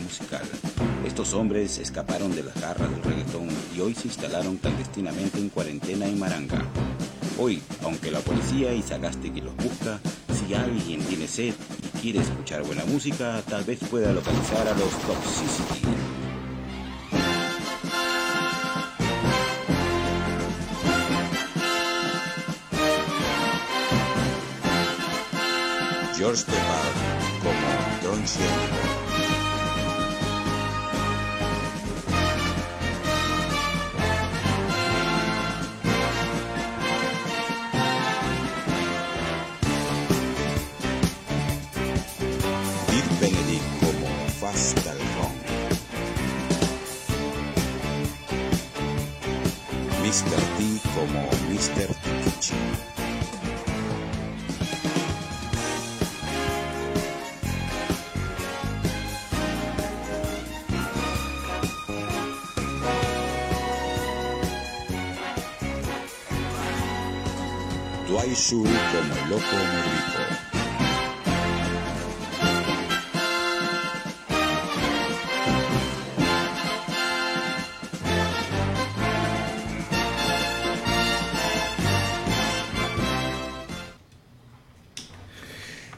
musical. Estos hombres escaparon de las garras del reggaetón y hoy se instalaron clandestinamente en cuarentena en Maranga. Hoy, aunque la policía y Sagasti los busca, si alguien tiene sed y quiere escuchar buena música, tal vez pueda localizar a los Toxicity. George Pepper como Don Dick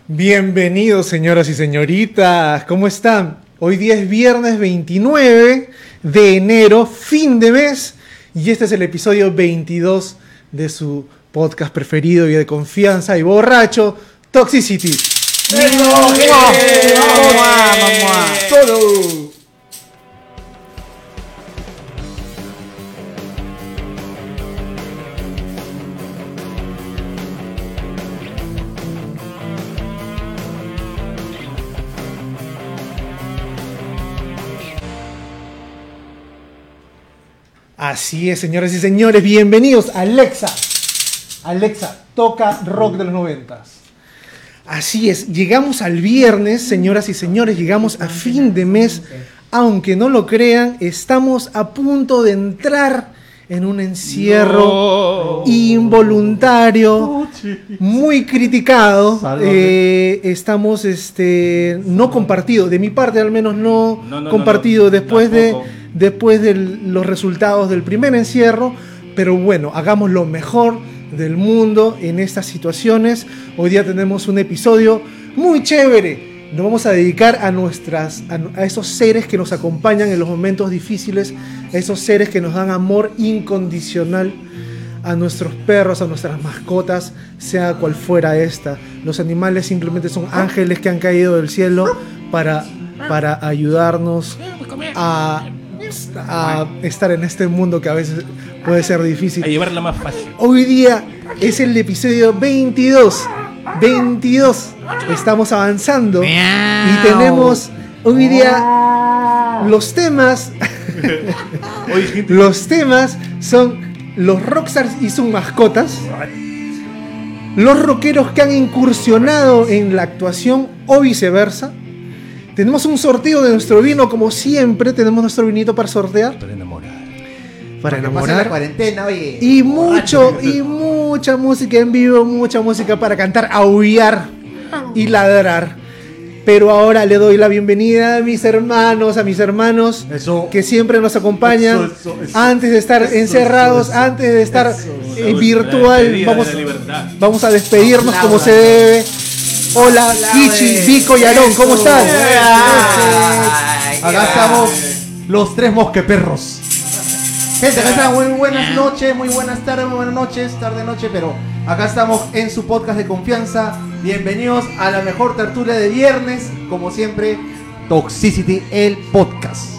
Bienvenidos señoras y señoritas, ¿cómo están? Hoy día es viernes 29 de enero, fin de mes, y este es el episodio 22 de su podcast preferido y de confianza y borracho, Toxicity. Todo. Así es, señoras y señores, bienvenidos a Alexa. Alexa, toca rock de los noventas. Así es, llegamos al viernes, señoras y señores, llegamos a fin de mes. Aunque no lo crean, estamos a punto de entrar en un encierro involuntario, muy criticado. Eh, estamos este, no compartido, de mi parte al menos no, No, compartido después de después de los resultados del primer encierro, pero bueno, hagamos lo mejor del mundo en estas situaciones. Hoy día tenemos un episodio muy chévere. Nos vamos a dedicar a nuestras a, a esos seres que nos acompañan en los momentos difíciles, a esos seres que nos dan amor incondicional a nuestros perros, a nuestras mascotas, sea cual fuera esta. Los animales simplemente son ángeles que han caído del cielo para, para ayudarnos a, a estar en este mundo que a veces puede ser difícil. A llevarla más fácil. Hoy día es el episodio 22. 22. Estamos avanzando y tenemos hoy día los temas. Los temas son los rockstars y sus mascotas. Los rockeros que han incursionado en la actuación o viceversa. Tenemos un sorteo de nuestro vino, como siempre. Tenemos nuestro vinito para sortear, para enamorar. Para Que pase la enamorar. cuarentena, oye. Y mucho, y mucha música en vivo, mucha música para cantar, aullar y ladrar. Pero ahora le doy la bienvenida a mis hermanos, a mis hermanos Eso. que siempre nos acompañan Eso, eso, eso. antes de estar Eso, encerrados, eso, eso. antes de estar Eso, eso. eh, La virtual. Vamos, vamos a despedirnos como se debe. Hola. Kichi, Vico y Aarón, ¿cómo están? Acá estamos los tres mosqueperros. Gente, acá están muy buenas noches, muy buenas tardes, muy buenas noches, tarde noche, pero acá estamos en su podcast de confianza. Bienvenidos a la mejor tertulia de viernes, como siempre, Toxicity, el podcast.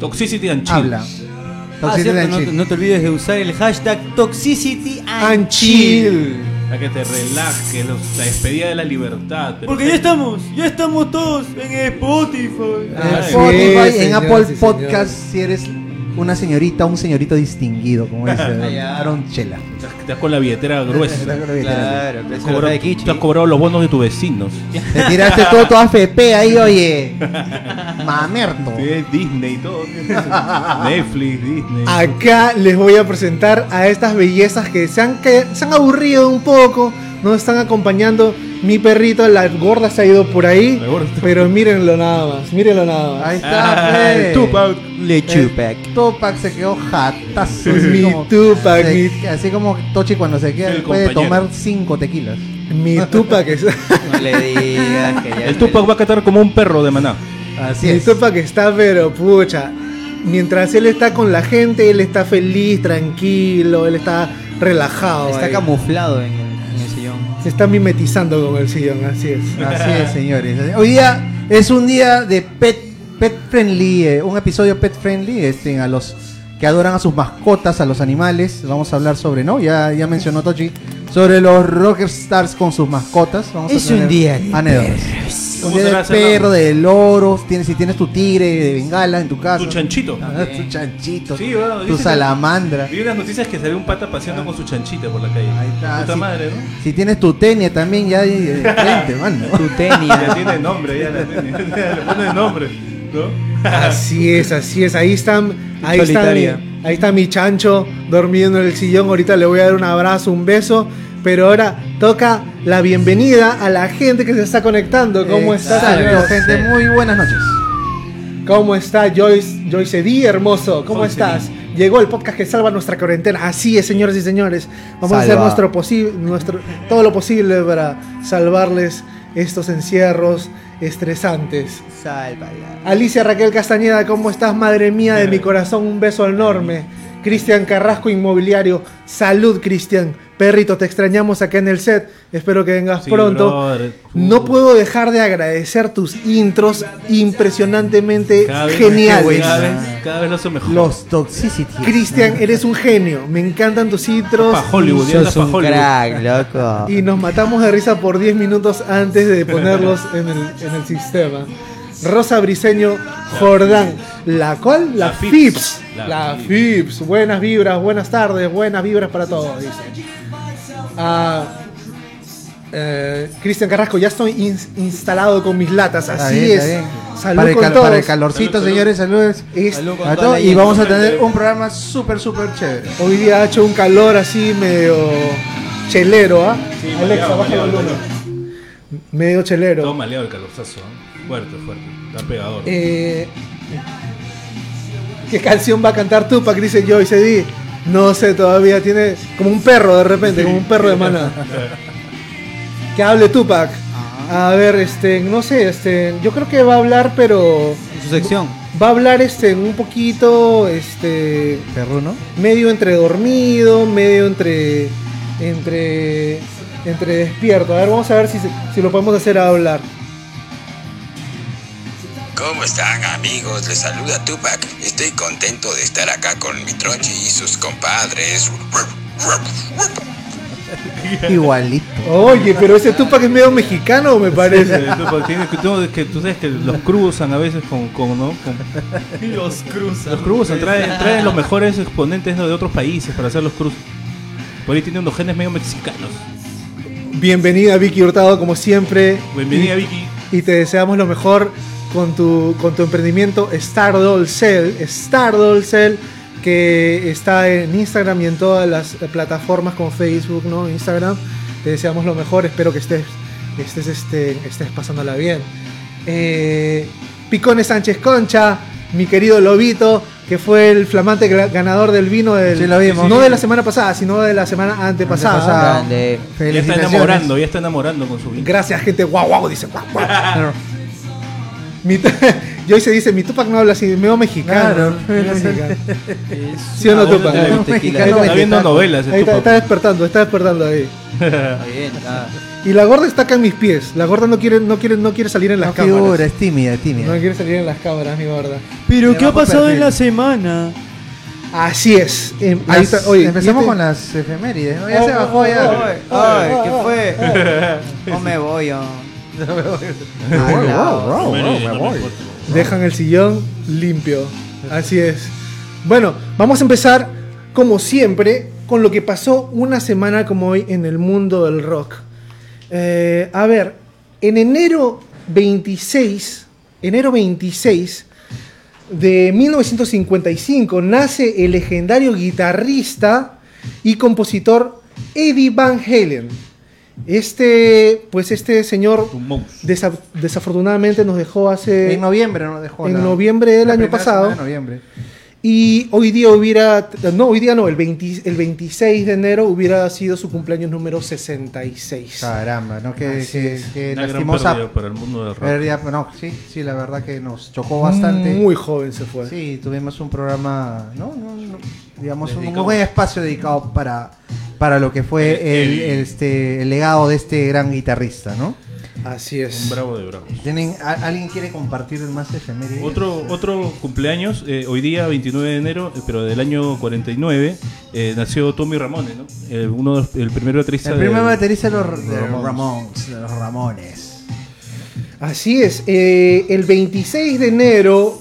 Toxicity and chill. Habla. Ah, Toxicity cierto, and no, chill. no te olvides de usar el hashtag Toxicity and, And chill. Para que te relajes, los- la despedida de la libertad. pero- Porque ya estamos, ya estamos todos en Spotify. En Ah, Spotify, sí, en señoras Apple Podcast, si eres una señorita, un señorito distinguido, como dice ya. Aaron Chela. Estás, con la billetera gruesa. Estás con la billetera. Claro, Te pero has cobrado, de Kichi. te has cobrado los bonos de tus vecinos. Te tiraste todo tu AFP ahí, oye. Mamerto. Sí, Disney y todo. Netflix, Disney. Acá les voy a presentar a estas bellezas que se han, que se han aburrido un poco, nos están acompañando Mi perrito, la gorda se ha ido por ahí, pero mírenlo nada más, mírenlo nada más. Ahí está, Ah, pues. el Tupac. Le chupac. Tupac se quedó jatazo. así Mi como- Tupac, se- mi- Así como Tochi cuando se queda El puede compañero. tomar cinco tequilas. Mi Tupac es- No le digas que ya El Tupac va a catar como un perro de maná. Así mi es. Tupac está, pero pucha. Mientras él está con la gente, él está feliz, tranquilo, él está relajado. Está ahí. camuflado en el. Se está mimetizando con el sillón, así es. Así es, señores. Hoy día es un día de pet, pet friendly, eh, un episodio pet friendly, este, a los que adoran a sus mascotas, a los animales. Vamos a hablar sobre, ¿no? Ya, ya mencionó Tochi, sobre los rocker stars con sus mascotas. Vamos a Es un día de anécdotas. Un ¿Cómo día será de hacerlo? perro, de loro, tienes, si tienes tu tigre de bengala en tu casa. Tu chanchito. Ah, tu chanchito, Sí, bueno, tu salamandra. Vi unas noticias que salió un pata paseando con su chanchita por la calle. Ahí está, Puta sí. madre, ¿no? Si tienes tu tenia también ya de, de frente, mano. Tu Ya tenia. tiene nombre, ya la tiene. Le pone nombre, ¿no? Así es, así es. Ahí están, ahí está, mi, ahí está mi chancho dormiendo en el sillón. Ahorita le voy a dar un abrazo, un beso. Pero ahora toca la bienvenida a la gente que se está conectando. ¿Cómo está, señor? gente? Muy buenas noches. ¿Cómo está Joyce? Joyce D, hermoso. ¿Cómo Joyce estás? Llegó el podcast que salva nuestra cuarentena. Así es, señores y señores. Vamos a hacer nuestro posi- nuestro, todo lo posible para salvarles estos encierros estresantes. Sálvala. Alicia Raquel Castañeda, ¿cómo estás? Madre mía de mi corazón, un beso enorme. Cristian Carrasco Inmobiliario, salud Cristian. Perrito, te extrañamos acá en el set. Espero que vengas Sí, pronto. brother. No puedo dejar de agradecer tus intros impresionantemente Cada vez- geniales. Cada vez, cada vez lo hace mejor. Los Toxicity. Cristian, eres un genio. Me encantan tus intros. Pa' Hollywood, Sos pa' un Hollywood. crack, loco. Y nos matamos de risa por 10 minutos antes de ponerlos en el, en el sistema. Rosa Briseño Jordán. ¿La cual? La, La FIPS. Fips. La, La FIPS. Buenas vibras, buenas tardes, buenas vibras para todos, dice. Ah, eh, Cristian Carrasco, ya estoy ins- instalado con mis latas. Así bien, es. bien. Salud para, el con cal- todos. para el calorcito, Salud, salud. señores, saludos. Salud a todos. Y vamos a tener un programa súper, súper chévere. Hoy día ha hecho un calor así medio chelero, ¿ah? Sí, Alexa, baja el volumen. Medio chelero. Todo maleado el calorzazo. ¿eh? Fuerte, fuerte. Está pegador. Eh, ¿Qué canción va a cantar Tupac? Dice Joyce D. No sé todavía, tiene como un perro de repente, como un perro de maná. Que hable Tupac. A ver, este, no sé, este, yo creo que va a hablar, pero En su sección. va a hablar este un poquito, este, Perruno. medio entre dormido, medio entre, entre, entre despierto. A ver, vamos a ver si, se- si lo podemos hacer hablar. ¿Cómo están amigos? Les saluda Tupac. Estoy contento de estar acá con mi trochi y sus compadres. Igualito. Oye, pero ese Tupac es medio mexicano, me parece. Tupac, tiene tú, que, tú sabes que los cruzan a veces con, con, ¿no? Con- Los cruzan. los cruzan, traen, traen los mejores exponentes ¿no? de otros países para hacer los cruzos. Por ahí tiene unos genes medio mexicanos. Bienvenida Vicky Hurtado, como siempre. Bienvenida y, Vicky. y te deseamos lo mejor con tu, con tu emprendimiento Stardoll Cell. Stardoll Cell, que está en Instagram y en todas las eh, plataformas como Facebook, ¿no? Instagram. Te deseamos lo mejor. Espero que estés, estés, este, estés pasándola bien. Eh, Picones Sánchez Concha, mi querido Lobito, que fue el flamante ganador del vino del, Sí, lo vimos. no de la semana pasada, sino de la semana antepasada. Ya está enamorando, ya está enamorando con su vida. Gracias, gente. Guau, guau, dice guau, guau. Mi tu- Joyce dice, mi Tupac no habla así, medio mexicano. Claro. Medio mexicano. ¿Sí o no, Ah, Tupac? mexicano Está viendo novelas. el Ahí está, está despertando, está despertando ahí. Está bien, está. Y la gorda está acá en mis pies. La gorda no quiere, no quiere, no quiere salir en las No cámaras. figura, es tímida, es tímida. No quiere salir en las cámaras, mi gorda. Pero ¿qué ha pasado en la semana? Así es. Em, ahí está. Oye, empezamos este- con las efemérides, ¿no? Ya Oh, se oh, bajó oh, ya. ¿qué fue? No me voy, wow, wow, wow, me voy. Dejan el sillón limpio. Así es. Bueno, vamos a empezar, como siempre, con lo que pasó una semana como hoy en el mundo del rock. Eh, a ver, en enero 26, enero 26 de 1955 nace el legendario guitarrista y compositor Eddie Van Halen. Este, pues este señor desa- desafortunadamente nos dejó hace En noviembre nos dejó. en la- noviembre del la año pasado. semana de noviembre. Y hoy día hubiera, no, hoy día no, el, 20 el 26 de enero hubiera sido su cumpleaños número 66. Caramba, ¿no? Que, que, que Una gran lastimosa pérdida para el mundo del rock. pérdida, No, sí, sí, la verdad que nos chocó bastante. Muy joven se fue. Sí, tuvimos un programa, ¿no? no, no, digamos, un buen espacio dedicado para, para lo que fue el, el, este, el legado de este gran guitarrista, ¿no? Así es. Un bravo de bravos. ¿Tienen, a- ¿Alguien quiere compartir más efemérides? Otro, otro cumpleaños, eh, hoy día 29 de enero, eh, pero del año 49, eh, nació Tommy Ramone, ¿no? El, uno, de los- el primer baterista El primer de- baterista de los, de de los Ramones. De los Ramones. Así es. eh, el 26 de enero,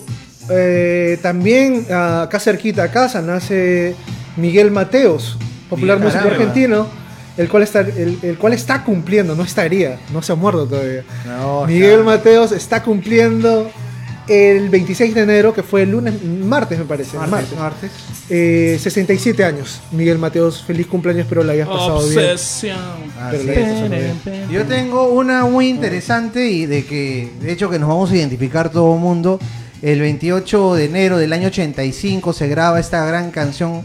eh, también ah, acá cerquita a casa, nace Miguel Mateos, popular músico argentino, el cual, está, el, el cual está cumpliendo, no estaría, no se ha muerto todavía. No, Miguel Mateos está cumpliendo el 26 de enero, que fue el lunes, martes me parece. Martes, martes. martes. Eh, 67 años. Miguel Mateos, feliz cumpleaños, espero la hayas pasado bien. Pero hayas pasado bien. Yo tengo una muy interesante y de que, de hecho, que nos vamos a identificar todo el mundo. El 28 de enero del año 85 se graba esta gran canción,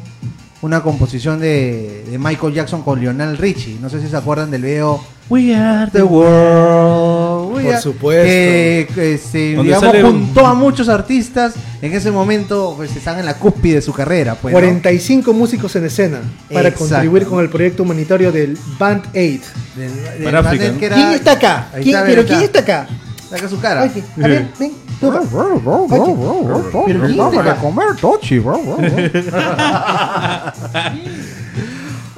una composición de, de Michael Jackson con Lionel Richie. No sé si se acuerdan del video We are The World. We Por are- supuesto. Que, que, este, Donde digamos, un- juntó a muchos artistas. En ese momento pues, están en la cúspide de su carrera. Pues, ¿no? 45 músicos en escena para Exacto. contribuir con el proyecto humanitario del Band Aid. Del- del Para África, panel ¿no? que era- ¿Quién está acá? Ahí ¿Quién- está, ¿Pero ahí quién está acá? Saca su cara. Oye, a ver, ven. toma. Oye, ¿pero quién está acá?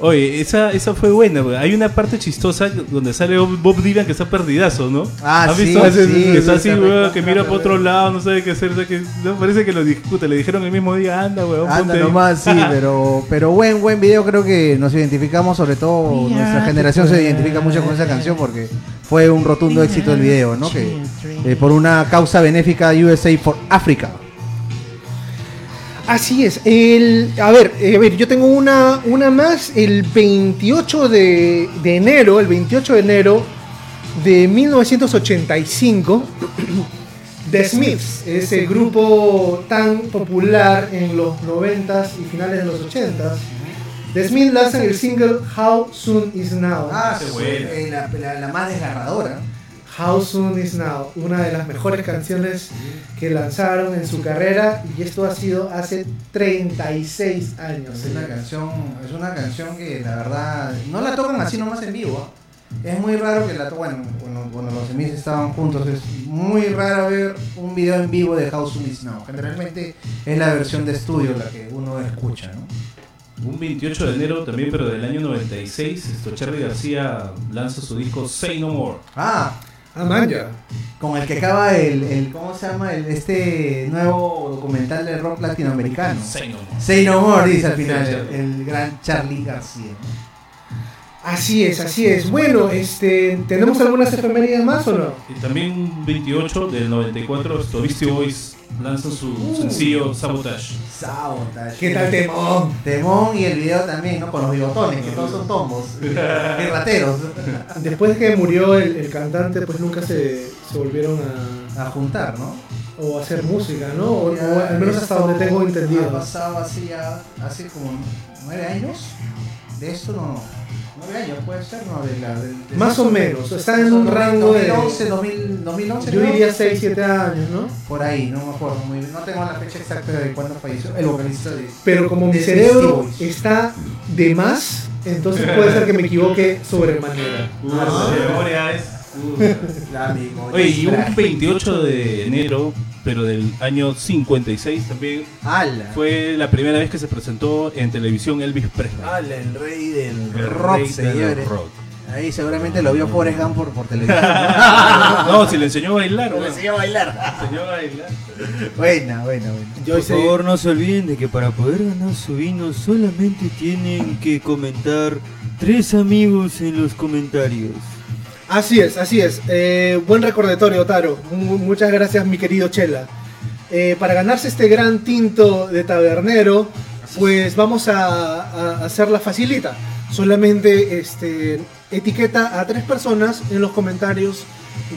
Oye, esa, esa fue buena, güey. Hay una parte chistosa donde sale Bob Dylan que está perdidazo, ¿no? Ah, ¿Has sí, visto? sí, que está sí, así, güey, que mira para otro lado, no sabe qué hacer. o sea, que, no, parece que lo discute, le dijeron el mismo día, anda, weón, Anda ponte ahí". nomás, sí, pero, pero buen, buen video, creo que nos identificamos, sobre todo nuestra generación se identifica mucho con esa canción porque fue un rotundo éxito el video, ¿no? Que eh, por una causa benéfica USA for Africa. Así es. El, a ver, eh, a ver, yo tengo una, una más. El 28 de, de enero, el 28 de enero de 1985, The Smiths, ese grupo tan popular en los 90s y finales de los 80s. The Smiths lanzan el single How Soon Is Now. sí, buena. eh, la, la- la más desgarradora. How Soon Is Now, una de las mejores canciones que lanzaron en su carrera y esto ha sido hace 36 años. Es una canción, es una canción que la verdad no la tocan así nomás en vivo. Es muy raro que la toquen cuando, cuando los Smiths estaban juntos. Es muy raro ver un video en vivo de House of Is Now. Generalmente es la versión de estudio la que uno escucha, ¿no? Un 28 de enero también, pero del año 96, esto, Charlie García lanza su disco Say No More. Ah, Ah, man, ya. con el que acaba el, el ¿cómo se llama? El, este nuevo documental de rock latinoamericano. Say No More. Say No More, dice al final el, gran Charlie García. Así es, así es. Bueno, este, ¿tenemos algunas efemérides más o no? Y también un 28 del 94, esto, Beastie Boys lanzan su sencillo Sabotage. Sabotage. ¿Qué tal temón? Temón y el video también, ¿no? Con los bigotones, que todos son tombos. y rateros. Después de que murió el, el cantante, pues nunca se, se volvieron a, A juntar, ¿no? o a hacer música, ¿no? O, o al menos hasta donde tengo Ha entendido. pasado así ya hace como nueve años. De esto no. Nueve años puede ser, ¿no? De la, del- de- Más o menos, está en un rango de- 2011, 2000, 2011. Yo diría 6, 7 años, ¿no? Por ahí, no me acuerdo muy bien. No tengo la fecha exacta de cuándo falleció el vocalista de. Pero como mi de cerebro está de más, entonces puede ser que me equivoque sobremanera. Ah, memoria es. La amigo, Oye, y un Disfraz. 28 de enero, pero del año 56 también, ¡Hala! fue la primera vez que se presentó en televisión Elvis Presley. ¡Hala! El rey del El rock, rey del señores. rock. Ahí seguramente lo vio Forrest Gump por, por televisión. No, si le enseñó a bailar, Le enseñó a bailar. Le enseñó a bailar. Buena, buena, buena. Por favor, no se olviden de que para poder ganar su vino solamente tienen que comentar tres amigos en los comentarios. Así es, así es. Eh, buen recordatorio, Taro. Mu- muchas gracias, mi querido Chela. Eh, para ganarse este gran tinto de tabernero, pues vamos a, a hacerla facilita. Solamente este, etiqueta a tres personas en los comentarios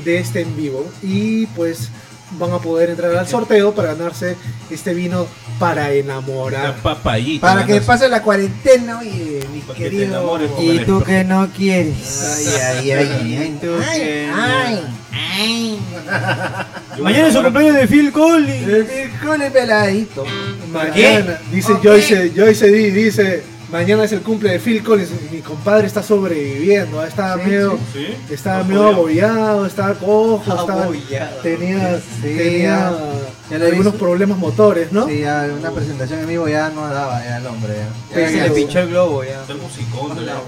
de este en vivo y pues van a poder entrar al sorteo para ganarse este vino para enamorar. papayita. Para que pase la cuarentena, oye, mi Para que te querido. enamores Y tú que no quieres. Ay, ay, ay, ay. tú que no. Mañana es a cumpleaños de Phil Collins. El Con el peladito. Mañana, dice Joyce, Joyce D, dice, mañana es el cumple de Phil Collins. Mi compadre está sobreviviendo, ah, estaba Sí, medio, ¿Sí? estaba No medio podía. abollado, estaba cojo, estaba, tenía, Sí, tenía ya. Algunos problemas motores, ¿no? Sí, ya una presentación en vivo ya no daba ya el hombre. Ya. Ya se le Pero- pinchó el globo ya. Está el musicón de la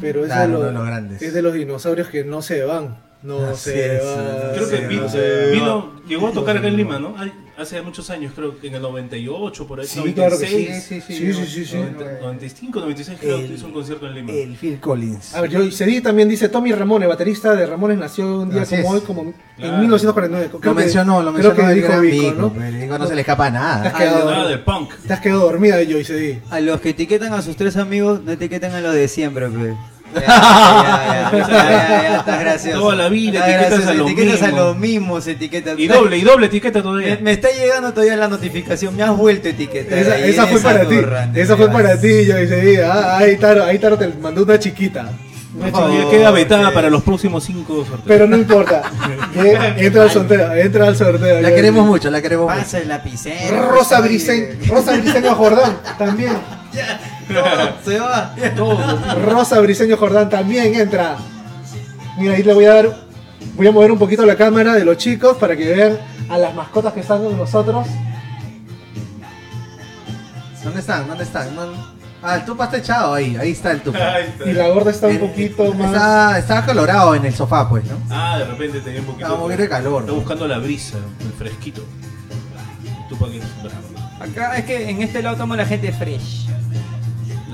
Pero es, Claro, de los, de los grandes. es de los dinosaurios que no se van. No Así se es, van. Creo que Sí, vino, no sé. vino- llegó a tocar acá en Lima, ¿no? Hace muchos años, creo que en el 98, por ahí. Sí, claro que sí. 96, Sí, sí, sí, sí. 90, 95, 96 creo que El- hizo un concierto en Lima. El Phil Collins. A ver, yo Cedi también dice Tommy Ramones, baterista de Ramones, nació un día Así como es. hoy, como en Claro. 1949. Creo Lo que- mencionó, lo creo mencionó que el dijo Vico, ¿no? pero no se le escapa nada. Has quedado, Nada de punk. te has quedado dormida, Joyce D. A los que etiquetan a sus tres amigos, no etiquetan a los de siempre, pe. Ya, ya, ya, ya, ya, ya, estás gracioso. Toda la vida etiquetas gracioso, a los etiquetas a mismos. los mismos, etiquetas. Y doble, y doble etiqueta Me, todavía. me está llegando todavía la notificación, me has vuelto a etiquetar. Esa, ahí esa en fue para ti. turra, ¿dónde Esa fue vas? para ti, Joyce D. Ah, ahí Taro, ahí Taro te mandó una chiquita. Una queda vetada que- para los próximos cinco sorteos. Pero no importa. Eh, entra al sorteo, entra al sorteo. La queremos mucho, la queremos mucho. Pasa el lapicero. Rosa Briseño, Rosa Briseño Jordán también. Se va. Todo. Rosa Briseño Jordán también entra. Mira, ahí le voy a dar. Voy a mover un poquito la cámara de los chicos para que vean a las mascotas que están con nosotros. ¿Dónde están? ¿Dónde están? Ah, el tupa está echado ahí, ahí está el tupa. Está. Y la gorda está un poquito más. Está, está colorado en el sofá, pues, ¿no? Ah, de repente tenía un poquito. Está un poquito de calor. Está buscando la brisa, el fresquito. Tú para que es bravo. Acá es que en este lado estamos la gente fresh.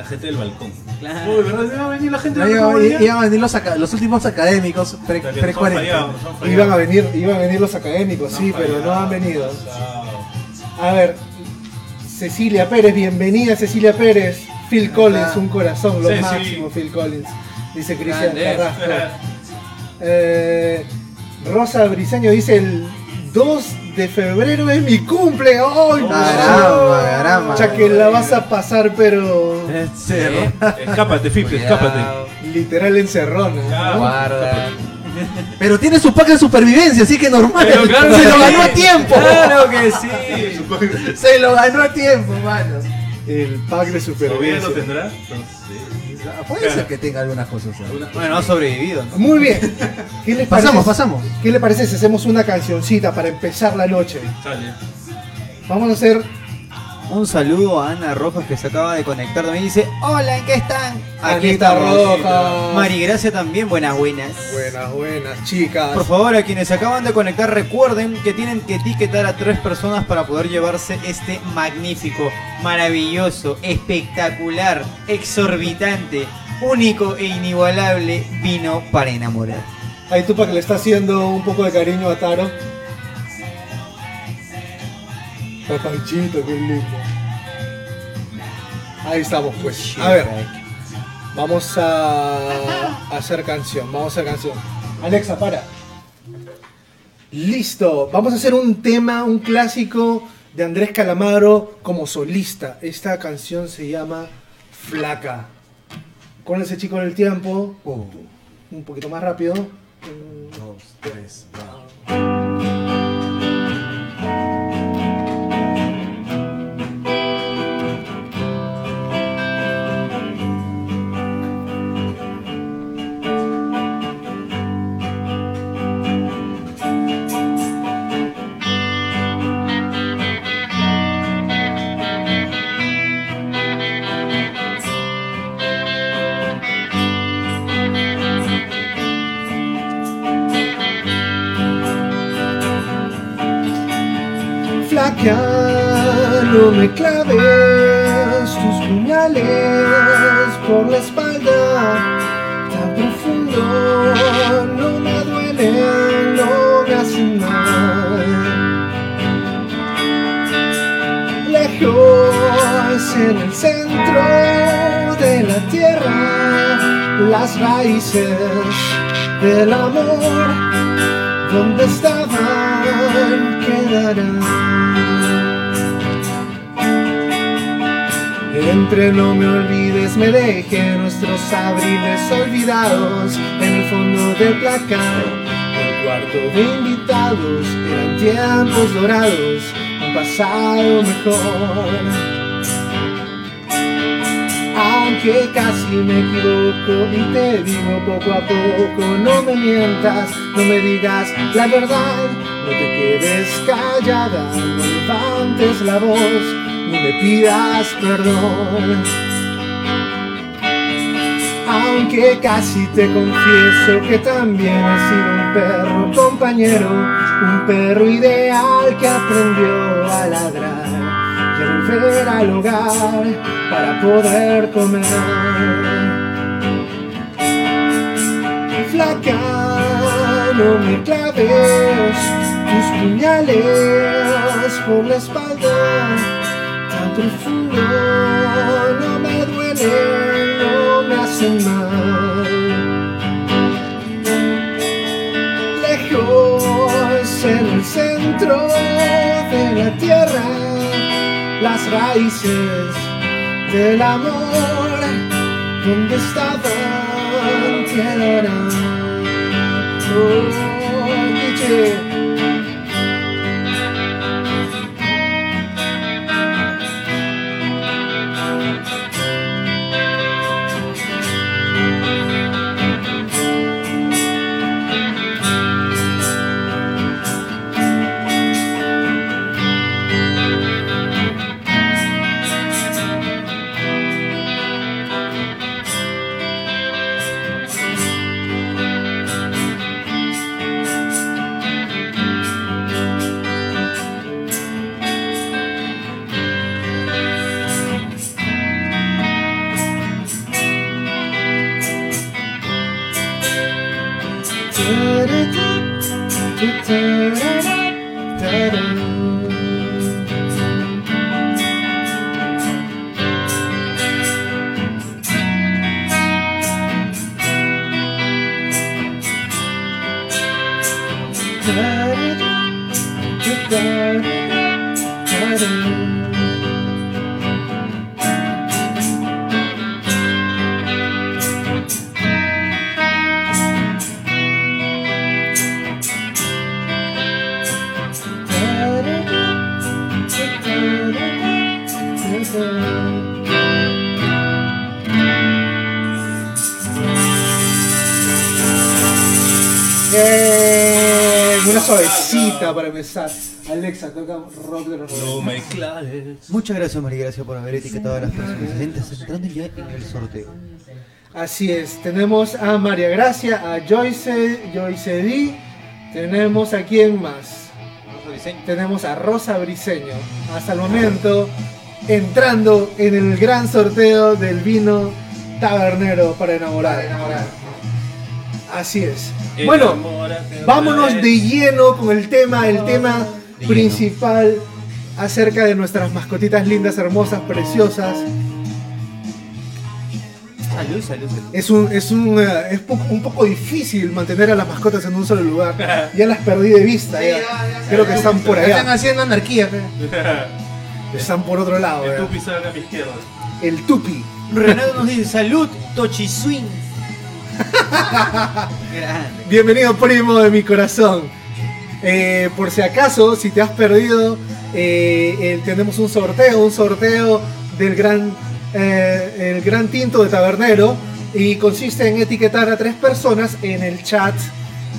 La gente del balcón. Claro. Uy, ¿verdad? Iba a venir la gente No, del iba- balcón. hoy día? Iban a venir los, aca- los últimos académicos pre, O sea, que pre son 40. fallados, son fallados. Iban a venir, iban a venir los académicos, sí, pero no han venido. A ver, Cecilia Pérez, bienvenida Cecilia Pérez. Phil Collins, un corazón, lo Sí, sí. máximo, Phil Collins, dice Cristian Grande. Carrasco. Eh, Rosa Briseño dice el 2 de febrero es mi cumple. ¡Ay, Caramba, caramba. Cha que la vas a pasar, pero ¿Eh? Escápate, Fipe, escápate. literal encerrona. Ya. ¿no? Guarda. Pero tiene su pack de supervivencia, así que normal. Pero claro se que lo sí. ganó a tiempo. Claro que sí. Se lo ganó a tiempo, manos. El pack de ¿Todavía supervivencia. lo tendrá? No sé. Puede ser que tenga algunas cosas. ¿no? Bueno, ha sobrevivido. ¿no? Muy bien. ¿Qué les Pasamos, parece? pasamos. ¿Qué le parece si hacemos una cancioncita para empezar la noche? Vamos a hacer Un saludo a Ana Rojas que se acaba de conectar también. Dice: Hola, ¿en qué están? Anita Rojas. Marigracia también, buenas, buenas. Buenas, buenas, chicas. Por favor, a quienes se acaban de conectar, recuerden que tienen que etiquetar a tres personas para poder llevarse este magnífico, maravilloso, espectacular, exorbitante, único e inigualable vino para enamorar. Ahí tú para que le está haciendo un poco de cariño a Taro. Papachito, qué lindo. Ahí estamos pues. A ver, vamos a hacer canción. Vamos a hacer canción. Alexa, para. Listo. Vamos a hacer un tema, un clásico de Andrés Calamaro como solista. Esta canción se llama Flaca. Con ese chico en el tiempo. Un poquito más rápido. Dos, tres, va. Flaca, no me claves tus puñales por la espalda tan profundo. No me duele, no me mal. Lejos en el centro de la tierra, las raíces del amor, donde estaban quedarán. Entre no me olvides, me dejé nuestros abriles olvidados en el fondo del placar. El cuarto de invitados eran tiempos dorados, un pasado mejor. Aunque casi me equivoco y te digo poco a poco, no me mientas, no me digas la verdad, no te quedes callada, no levantes la voz, ni me pidas perdón. Aunque casi te confieso que también he sido un perro compañero, un perro ideal que aprendió a ladrar volver al hogar para poder comer. Flaca, no me claves tus puñales por la espalda tan profundo, no me duele, no me hacen mal. Lejos en el centro de la tierra, las raíces del amor, donde estaban. Oh, para empezar. Alexa, toca rock de los No 90. me claves. Muchas gracias, María Gracia, por haber etiquetado a las personas. Entonces, entrando ya en el sorteo. Así es, tenemos a María Gracia, a Joyce, Joyce D. Tenemos a quién más. Tenemos a Rosa Briseño. Hasta el momento, entrando en el gran sorteo del vino tabernero para enamorar. Así es. Bueno, vámonos de lleno con el tema, el tema principal acerca de nuestras mascotitas lindas, hermosas, preciosas. Salud, salud, salud. Es un, es un, eh, es po- un poco difícil mantener a las mascotas en un solo lugar. Ya las perdí de vista. ya. Creo que están por Están allá. haciendo anarquía. Están por otro lado. El tupi sale a mi izquierda. El tupi. Renato nos dice, salud, Tochi Swing. Grande. Bienvenido primo de mi corazón. Eh, por si acaso, si te has perdido, eh, eh, tenemos un sorteo, un sorteo del gran, el gran tinto de tabernero y consiste en etiquetar a tres personas en el chat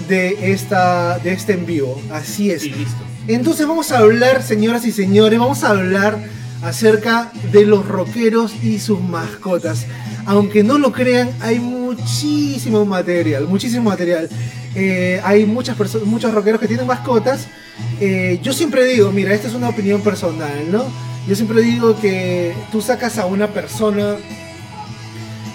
de, esta, de este en vivo. Así es. Y listo. Entonces vamos a hablar, señoras y señores, vamos a hablar acerca de los rockeros y sus mascotas. Aunque no lo crean, hay muchísimo material, muchísimo material. Eh, hay muchas personas, muchos rockeros que tienen mascotas. Eh, yo siempre digo, mira, esta es una opinión personal, ¿no? Yo siempre digo que tú sacas a una persona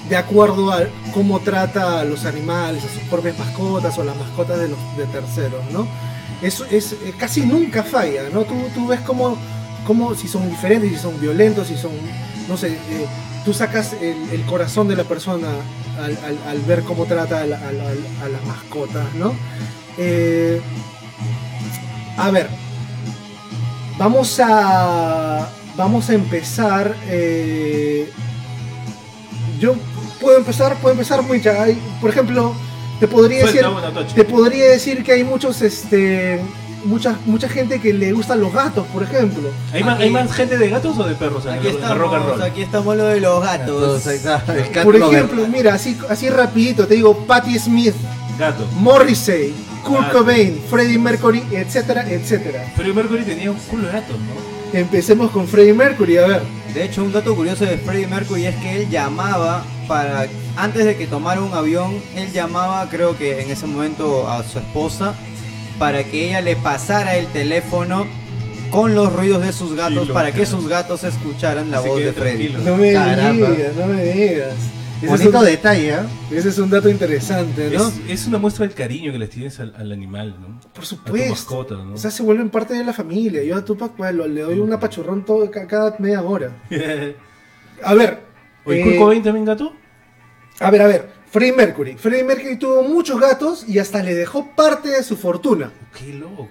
de acuerdo a cómo trata a los animales, a sus propias mascotas o las mascotas de los de terceros, ¿no? Eso es eh, casi nunca falla, ¿no? Tú, tú ves cómo, cómo si son diferentes, si son violentos, si son, no sé, eh, tú sacas el, el corazón de la persona al, al- al ver cómo trata a, la- a la- a las mascotas, ¿no? Eh, a ver, vamos a vamos a empezar. eh, yo puedo empezar, puedo empezar. Hay- Por ejemplo, te podría decir, Suelta te podría decir que hay muchos, este, mucha mucha gente que le gustan los gatos, por ejemplo. ¿Hay, más, Aquí- ¿Hay más gente de gatos o de perros en Aquí el, el rock and estamos, roll? aquí estamos lo de los gatos. Por ejemplo, mira, así, así rapidito, te digo, Patti Smith, Gato. Morrissey, Kurt Gato. Cobain, Freddie Mercury, etcétera, etcétera. Freddie Mercury tenía un culo de gatos, ¿no? Empecemos con Freddie Mercury, a ver. De hecho, un dato curioso de Freddie Mercury es que él llamaba para antes de que tomara un avión, él llamaba, creo que en ese momento a su esposa para que ella le pasara el teléfono con los ruidos de sus gatos para que sus gatos escucharan la voz de tranquilo. No me Caramba. digas, no me digas. Ese es, Bonito un, detalle, ¿eh? ese es un dato interesante, ¿no? Es, es una muestra del cariño que les tienes al, al animal, ¿no? Por A tu supuesto. mascota, ¿no? O sea, se vuelven parte de la familia. Yo a Tupac lo- le doy un apachurrón todo, ca- cada media hora. A ver. Oye, eh, ¿Kurt Cobain también gato? a ver, a ver. Freddie Mercury. Freddie Mercury tuvo muchos gatos y hasta le dejó parte de su fortuna. Qué loco.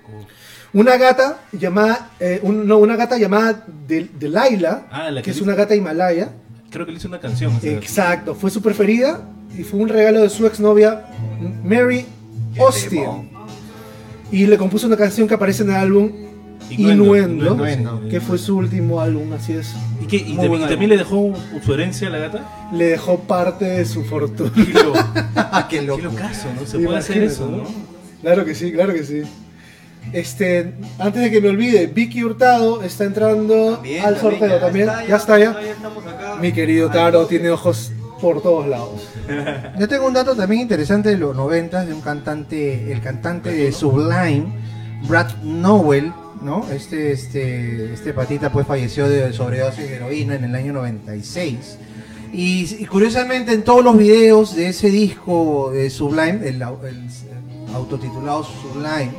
Una gata llamada, eh, un- no, una gata llamada Del- Delilah, Ah, la que que es una gata himalaya. Creo que le hizo una canción. gato. Exacto, fue su preferida y fue un regalo de su exnovia Mary Austin. Y le compuso una canción que aparece en el álbum Innuendo, Innuendo. que fue su último álbum, así es. ¿Y, qué? ¿Y Muy también, buen y también le dejó su herencia a la gata? Le dejó parte de su fortuna. Qué, lo, Ah, qué qué loco. locazo, ¿no? Se puede hacer eso, ¿no? Claro que sí, claro que sí. Este, antes de que me olvide, Vicky Hurtado está entrando También, al sorteo ya también. está, ya está ya. acá. Mi querido Taro tiene ojos por todos lados. Yo tengo un dato también interesante de los 90 de un cantante, el cantante de Sublime, Brad Nowell, ¿no? Este, este, este patita pues falleció de sobredosis de heroína en el año 96. Y, y curiosamente en todos los videos de ese disco de Sublime, el, el- el autotitulado Sublime,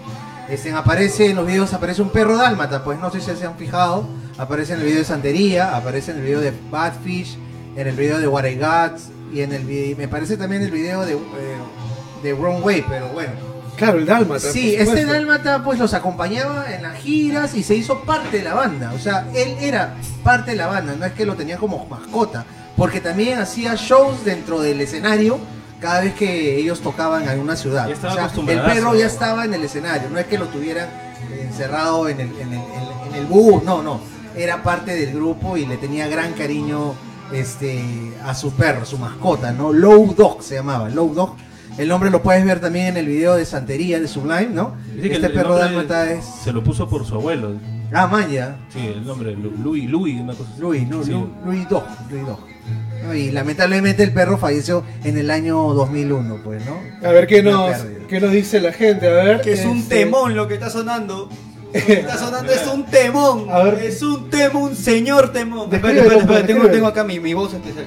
este, aparece, en los videos aparece un perro dálmata, pues no sé si se han fijado, aparece en el video de Santería, aparece en el video de Badfish, en el video de What I Got, y en el video, me parece también el video de, eh, de Wrong Way, pero bueno. Claro, el Dálmata. Sí, este dálmata pues los acompañaba en las giras y se hizo parte de la banda. O sea, él era parte de la banda, no es que lo tenía como mascota. Porque también hacía shows dentro del escenario cada vez que ellos tocaban en una ciudad. O sea, el perro ya estaba en el escenario, no es que lo tuvieran encerrado en el, en el, en- en el bus, no, no. Era parte del grupo y le tenía gran cariño este, a su perro, su mascota, ¿no? Low Dog se llamaba, Low Dog. El nombre lo puedes ver también en el video de Santería de Sublime, ¿no? Dice este el- el perro dálmata es. Se lo puso por su abuelo. Ah, Maya. Sí, el nombre, Louis, Louis, una cosa así. Louis, Lu- Sí. Louis Dog, Louis Dog. ¿No? Y lamentablemente el perro falleció en el año 2001, pues, ¿no? A ver qué nos, qué nos dice la gente. A ver. Que es un este, temón lo que está sonando. Lo que está sonando es un temón. A ver. Es un temón, un señor temón. Espérate, espérate, tengo, tengo acá mi, mi voz especial.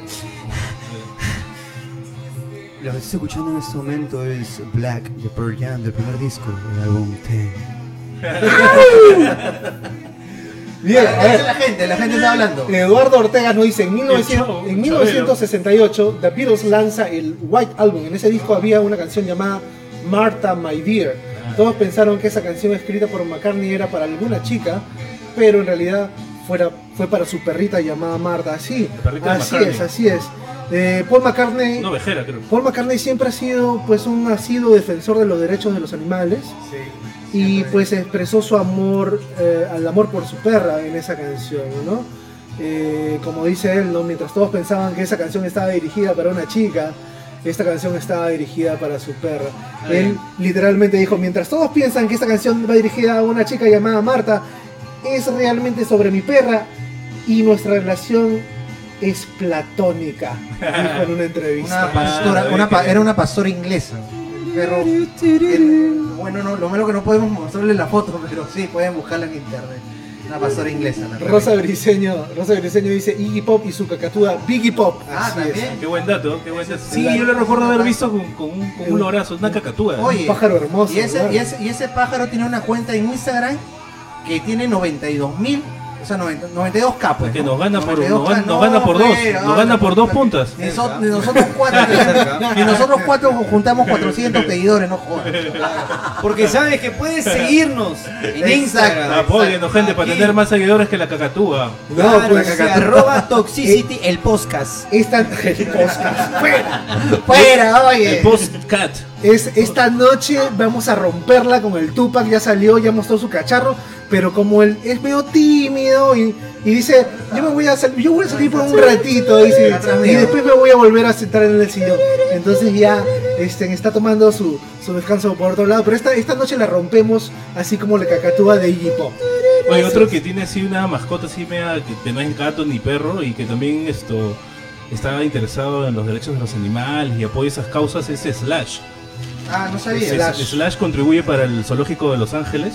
Lo que estoy escuchando en este momento es Black de Pearl Jam del primer disco del álbum Ten. Bien, A a ver, ver. la gente, la gente está hablando. Eduardo Ortega nos dice, en, 1900 chavo, en un 1968 The Beatles lanza el White Album. En ese disco había una canción llamada Martha My Dear. Ah. Todos pensaron que esa canción escrita por McCartney era para alguna chica, pero en realidad fuera, fue para su perrita llamada Marta. Así, La perrita de así es, así es. Eh, Paul McCartney... No, vejera, creo. Paul McCartney siempre ha sido pues un asiduo defensor de los derechos de los animales y pues expresó su amor eh, al amor por su perra en esa canción, ¿no? Eh, como dice él, ¿no? mientras todos pensaban que esa canción estaba dirigida para una chica, esta canción estaba dirigida para su perra. Él literalmente dijo, mientras todos piensan que esta canción va dirigida a una chica llamada Marta, es realmente sobre mi perra y nuestra relación es platónica, dijo en una entrevista. Una pastora, una pa- bien. era una pastora inglesa. El- bueno, no, lo malo que no podemos mostrarle la foto, pero sí, pueden buscarla en internet. Una pastora inglesa. la Rosa. Briseño, Rosa Briseño dice Iggy Pop y su cacatúa Biggie Pop. Ah, Así es. también. Qué buen dato, qué buen dato. Sí, yo le recuerdo haber visto con, con un, con un lorazo, una cacatúa. Oye, Un pájaro hermoso, Y ese, ¿verdad? y, ese, y ese pájaro tiene una cuenta en Instagram que tiene 92 mil O sea, 90 92K, pues. Que ¿no? nos gana por, 92K, nos gana, nos no, gana por dos, nos gana por dos puntas. Ni, so- ni nosotros cuatro, ni nosotros cuatro juntamos 400 seguidores, no jodas. Porque sabes que puedes seguirnos en. Instagram. Apóyenos, gente, para tener más seguidores que la cacatúa. No, Claro, pues sí, arroba toxicity el podcast. esta, el podcast. Fuera. Fuera, oye. El postcat. Es, esta noche vamos a romperla con el Tupac, ya salió, ya mostró su cacharro, pero como él es medio tímido y, y dice, yo me voy a salir, yo voy a salir por un ratito, dice, y después me voy a volver a sentar en el sillón. Entonces ya este, está tomando su, su descanso por otro lado, pero esta, esta noche la rompemos así como la cacatúa de Iggy Pop. Oye, otro que tiene así una mascota así media que, que no es gato ni perro y que también esto está interesado en los derechos de los animales y apoya esas causas es Slash. Ah, no sabía. Es- Slash. Slash contribuye para el zoológico de Los Ángeles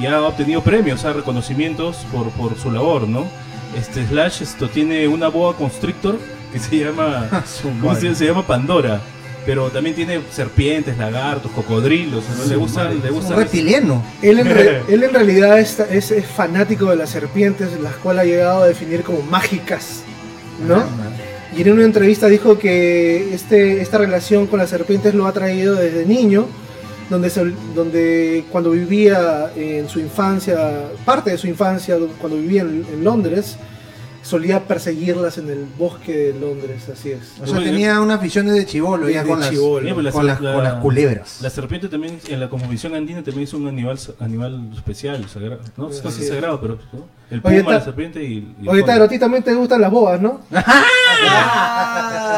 y ha obtenido premios, sea, reconocimientos por, por su labor, ¿no? Este Slash esto tiene una boa constrictor que se llama ¿cómo se, se llama Pandora, pero también tiene serpientes, lagartos, cocodrilos, ¿no? le gusta le Es gusta un reptiliano. Él en, re- él en realidad está- es, es fanático de las serpientes, las cuales ha llegado a definir como mágicas, ¿no? Y en una entrevista dijo que este, esta relación con las serpientes lo ha traído desde niño, donde, se- donde cuando vivía en su infancia, parte de su infancia, cuando vivía en, en Londres, solía perseguirlas en el bosque de Londres, así es. O sea, tenía unas visiones de chivolo ya con las, chibolo. Sí, pues la- con las, la- con las culebras. La serpiente también, en la cosmovisión andina también es un animal animal especial, sagrado, ¿no? No sé Así si es. sagrado, pero ¿no? El Oye, puma, la serpiente y, y fondo. Taro, a ti también te gustan las boas, ¿no?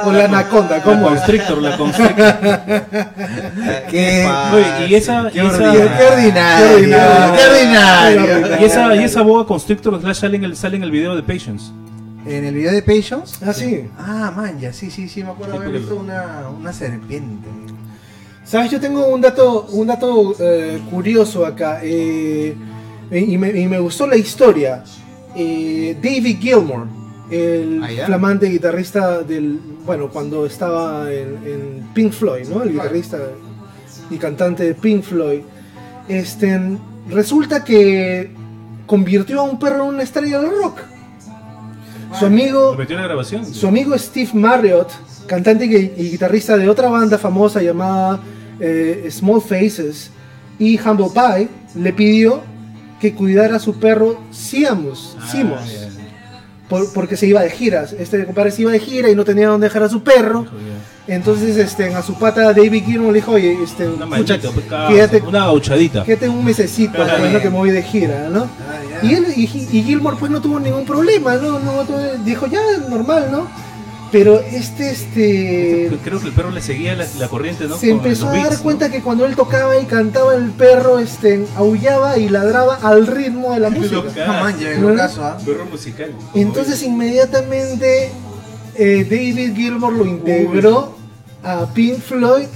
O la anaconda, La ¿cómo es? constrictor, la constrictor. Qué- Oye, y esa, y esa, ordinario, qué ordinario, ordinario. qué ordinario. y esa, y esa boa constrictor slash sale en el, sale en el video de Patience. En el video de Patience. Ah, sí. Ah, man, ya, sí, sí, sí, me acuerdo Sí, haber visto una, una serpiente. Sabes, yo tengo un dato, un dato eh, curioso acá eh, y, me, y me gustó la historia. Eh, David Gilmour, el Ah, flamante guitarrista del, bueno, cuando estaba en, en Pink Floyd, ¿no? El guitarrista y cantante de Pink Floyd. Este, resulta que convirtió a un perro en una estrella del rock. Su amigo, ¿Lo metió en la grabación? su amigo Steve Marriott, cantante y, y guitarrista de otra banda famosa llamada eh, Small Faces y Humble Pie, le pidió que cuidara a su perro Siamus, Ah, Simos, por- porque se iba de giras. Este compadre se iba de gira y no tenía dónde dejar a su perro. Entonces este, a su pata David Gilmour le dijo, oye, este, Una pucha, manita, pues, quédate, una gauchadita. quédate un mesecito, ¿no? bien. que me voy de gira, ¿no? Ah, Y, él, y, y Gilmore pues no tuvo ningún problema, ¿no? dijo, ya, normal, ¿no? Pero este, este... Creo que el perro le seguía la, la corriente, ¿no? Se Con empezó a dar beats, ¿no? cuenta que cuando él tocaba y cantaba el perro, este, aullaba y ladraba al ritmo de la música. Loca. Man, ya, en ¿No? caso, ¿ah? Perro musical. Entonces inmediatamente eh, David Gilmour lo integró a Pink Floyd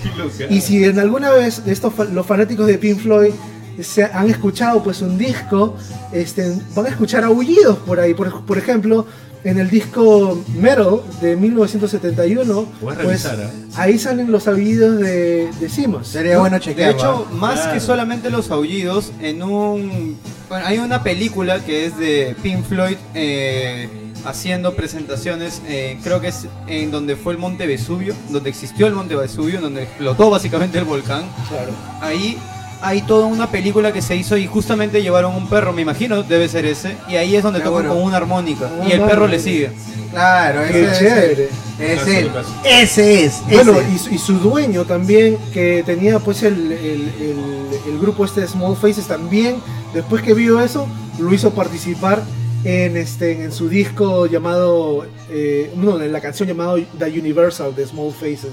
y si en alguna vez estos los fanáticos de Pink Floyd se han escuchado pues un disco, este, van a escuchar aullidos por ahí. Por, por ejemplo, en el disco Metal de 1971, Voy a pues, revisar, ¿eh? ahí salen los aullidos de, de. Sería ¿no? bueno De chequearlo. hecho, ¿ah? más Claro. que solamente los aullidos, en un. Bueno, hay una película que es de Pink Floyd eh, haciendo presentaciones. eh, creo que es en donde fue el Monte Vesubio, donde existió el Monte Vesubio, donde explotó básicamente el volcán. Claro. Ahí hay toda una película que se hizo y justamente llevaron un perro, me imagino, debe ser ese. Y ahí es donde tocan con una armónica. Ah, Y el perro le sigue. Claro, Qué ese chévere. es. Caso, Ese, caso. ese es. Bueno, ese. y su, y su dueño también, que tenía pues el, el- el- el grupo este Small Faces, también, después que vio eso, lo hizo participar en este en su disco llamado, eh, no, en la canción llamada The Universal de Small Faces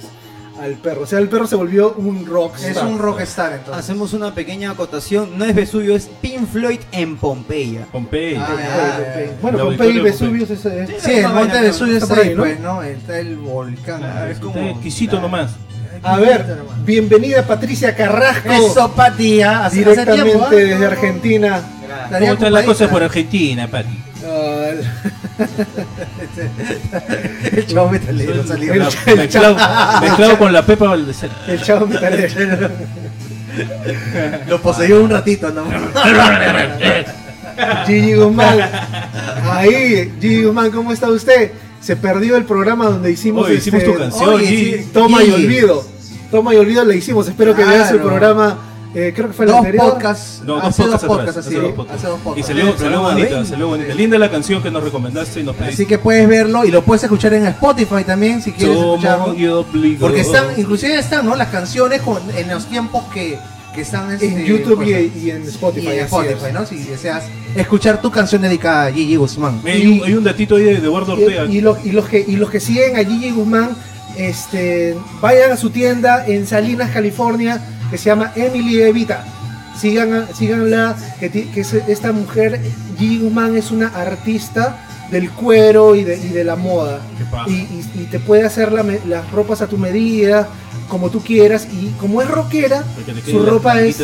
al perro. O sea, el perro se volvió un rockstar. Es un rockstar entonces. Hacemos una pequeña acotación. No es Vesubio, es Pink Floyd en Pompeya. Pompeii. Ah. Bueno, El Pompeii y de Vesuvius es, es- Sí, el monte de suyo Está por ahí, ¿no? pues, ¿no? Está el volcán. Ah, es como- está exquisito nomás. A ver, bienvenida Patricia Carrasco, Eso, hace directamente ¿ah? desde Argentina. Estaría ¿Cómo están las ocupadita. cosas por Argentina, Pati? El chavo metalero salió. El- Mezclado- mezclado, mezclado con la pepa Valdezera. el chavo metalero. Lo poseyó un ratito, ¿no? Gigi Guzmán. Ahí, Gigi Guzmán, ¿cómo está usted? Se perdió el programa donde hicimos, Oye, hicimos este, tu canción, Oye, Gigi. sí. Toma y olvido. Toma y olvido la hicimos. Espero que su Claro. programa. Eh, creo que fue el Dos anterior. podcasts. No, dos hace podcasts dos atrás, podcasts, hace así. dos podcasts. Hace dos Y podcasts. salió, salió programa bonita, 20. salió bonita. Linda la canción que nos recomendaste y nos pediste. Así que puedes verlo y lo puedes escuchar en Spotify también si quieres Somos escucharlo. y. Porque están, inclusive están, ¿no? Las canciones con- en los tiempos que, que están este, En YouTube pues, y, y en Spotify. y en Spotify. ¿no? Si deseas escuchar tu canción dedicada a Gigi Guzmán. Hay un, hay un datito ahí de Eduardo Ortega. Y, y los, y los que, y los que siguen a Gigi Guzmán, este, vayan a su tienda en Salinas, California, que se llama Emily Evita. Sigan, síganla, que, es- esta mujer, Gigi Guzmán, es una artista del cuero y de, y de la moda. Y, y- y te puede hacer la las ropas a tu medida, como tú quieras. Y como es rockera, su ropa es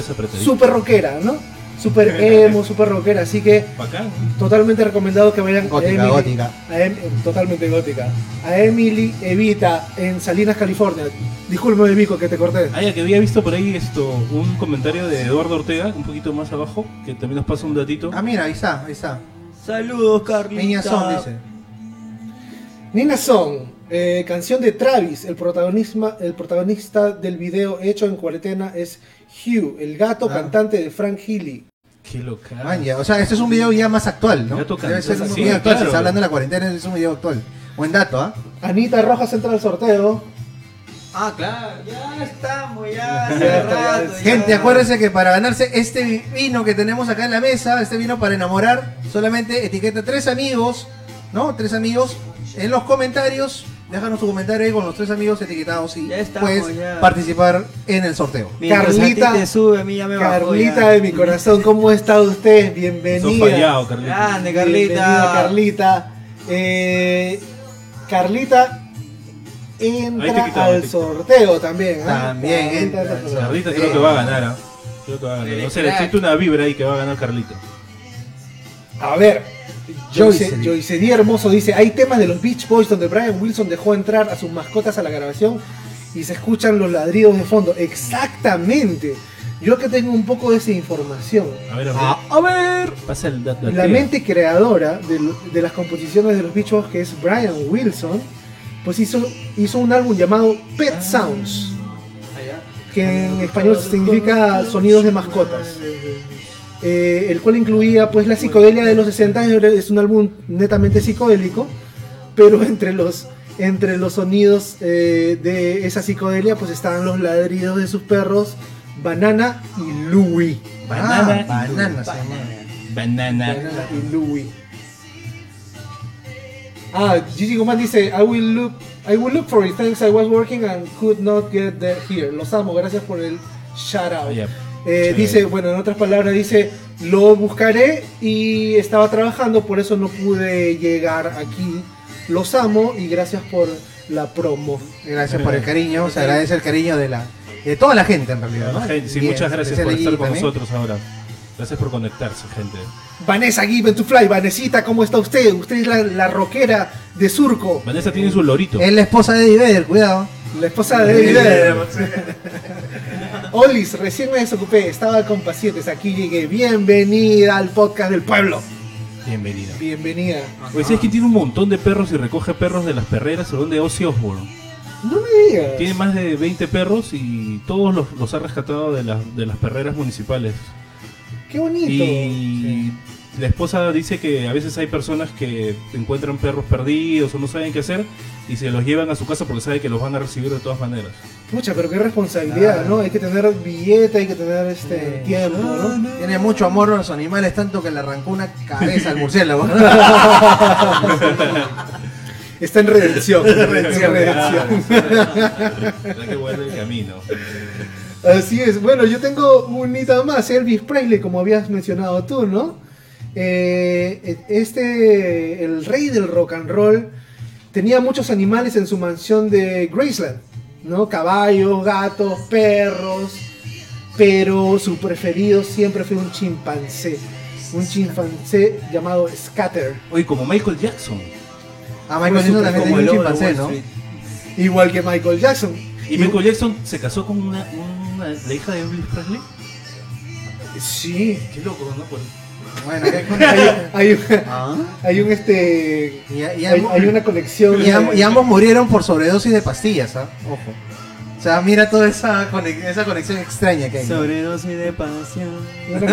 súper rockera, ¿no? Súper emo, súper rockera. Así que Bacán. totalmente recomendado que vayan Gótica, a Emily, gótica. a Em- totalmente gótica. A Emily Evita en Salinas, California. Discúlpame, Vico, que te corté. Ah, ya que había visto por ahí esto, un comentario de Eduardo Ortega, un poquito más abajo, que también nos pasa un datito. Ah, mira, ahí está, ahí está. Saludos, Carlita. Niña Son dice. Nina Song, eh, canción de Travis. El protagonista, el protagonista del video hecho en cuarentena es Hugh, el gato Ah. cantante de Frank Healy. Qué loca. Man, ya, O sea, este es un video ya más actual, ¿no? Debe ser un video actual. claro. Si está hablando de la cuarentena, es un video actual. Buen dato, ¿ah? Anita Rojas entra al sorteo. Ah, claro, ya estamos, ya. hace rato, ya. Gente, acuérdense que para ganarse este vino que tenemos acá en la mesa, este vino para enamorar, solamente etiqueta tres amigos, ¿no? Tres amigos en los comentarios. Déjanos tu comentario ahí con los tres amigos etiquetados y Ya estamos, puedes ya. participar en el sorteo. Mientras Carlita- a ti te sube, a mí ya me bajó, Carlita ya. de mi corazón, ¿cómo está usted? Bienvenida. fallado, Carlita. Grande, Bienvenida, Carlita. Carlita. Eh, Carlita entra quitaba, al te- sorteo también. ¿ah? También Carlita entra entra al. Carlita creo que va a ganar, ¿ah? Creo que va a ganar. No sé, le siento una vibra ahí que va a ganar Carlita. A ver, Joyce, Joyce. Díaz Hermoso dice, hay temas de los Beach Boys donde Brian Wilson dejó entrar a sus mascotas a la grabación y se escuchan los ladridos de fondo. Exactamente. Yo que tengo un poco de esa información. A ver, a ver. Ah, a ver. Pasa el dato. La mente creadora de, de las composiciones de los Beach Boys, que es Brian Wilson, pues hizo, hizo un álbum llamado Pet Sounds, que en español significa sonidos de mascotas. Eh, el cual incluía pues la psicodelia de los 60 es un álbum netamente psicodélico pero entre los entre los sonidos eh, de esa psicodelia pues estaban los ladridos de sus perros Banana y Louie Banana. Ah, banana. Banana. Banana y Louie ah Gigi Guzmán dice I will look I will look for it thanks I was working and could not get there here los amo gracias por el shout out. Eh, Sí. Dice, bueno, en otras palabras, dice, lo buscaré y estaba trabajando, por eso no pude llegar aquí. Los amo y gracias por la promo. Gracias por el cariño, se agradece el cariño de la de toda la gente en realidad. ¿no? Gente, sí, Bien, muchas gracias por estar con también. nosotros ahora. Gracias por conectarse, gente. Vanessa Given to Fly, Vanesita, ¿cómo está usted? Usted es la, la rockera de Surco, Vanessa tiene su lorito. Es la esposa de Eddie Vedder, cuidado. la esposa de David Vedder. Olis, recién me desocupé, estaba con pacientes, aquí llegué. Bienvenida al podcast del pueblo. Bienvenida. Bienvenida. Oye, ¿sabes que tiene un montón de perros y recoge perros de las perreras? ¿O de Ozzy Osbourne? No me digas. Tiene más de 20 perros y todos los, los ha rescatado de, las de las perreras municipales. Qué bonito. Y la esposa dice que a veces hay personas que encuentran perros perdidos o no saben qué hacer y se los llevan a su casa porque saben que los van a recibir de todas maneras. Pucha, pero qué responsabilidad, ¿no? Hay que tener billete, hay que tener este tiempo, ¿no? Tiene mucho amor a los animales, tanto que le arrancó una cabeza al murciélago. Está en redención. en redención. Que el camino. Así es. Bueno, yo tengo un hito más, Elvis Presley, como habías mencionado tú, ¿no? Eh, este, el rey del rock and roll, tenía muchos animales en su mansión de Graceland, ¿no? Caballos, gatos, perros, pero su preferido siempre fue un chimpancé. Un chimpancé llamado Scatter. Oye, como Michael Jackson. A Michael Jackson también tenía un chimpancé, ¿no? Igual que Michael Jackson. ¿Y Michael Jackson se casó con una, una- la hija de Elvis Presley? Sí, Qué loco, ¿no? Por- Bueno, ¿qué con- hay, hay un, Ah. hay un, este. Y, y Hay, ambos, hay una conexión. y de- y ambos murieron por sobredosis de pastillas, ¿ah? Ojo. O sea, mira toda esa, conex- esa conexión extraña que hay. Sobredosis de pasión. una,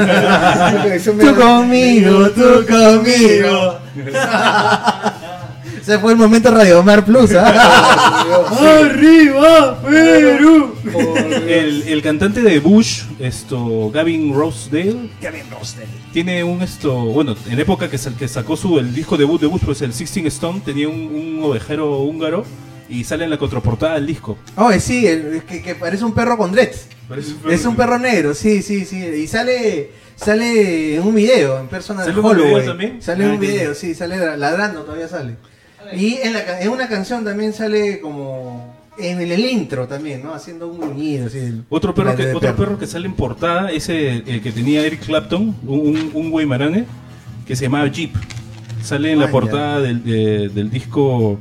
una conexión Tú conmigo, tú conmigo. Ese fue el momento Radio Omar Plus, ¿ah? ¡Arriba, Perú! El, el cantante de Bush, esto, Gavin Rosedale, Gavin Rossdale. tiene un esto, bueno, en época que, sa- que sacó su el disco debut de Bush, pues el Sixteen Stone, tenía un, un ovejero húngaro y sale en la contraportada del disco. Oh, sí, el, que, que parece un perro con dreads. Es un perro negro, sí, sí, sí. Y sale sale en un video, en persona ¿Sale de en un video Holloway. también? Sale en Ah, un video, sí, sale ladrando, todavía sale. Y en, la, en una canción también sale como en el, el intro también, ¿no? Haciendo un gruñido, así. Otro perro, que, otro perro que sale en portada es el, el que tenía Eric Clapton, un, un, Guaymarane, que se llamaba Jeep. Sale en Ah, la ya. portada del, de- del disco.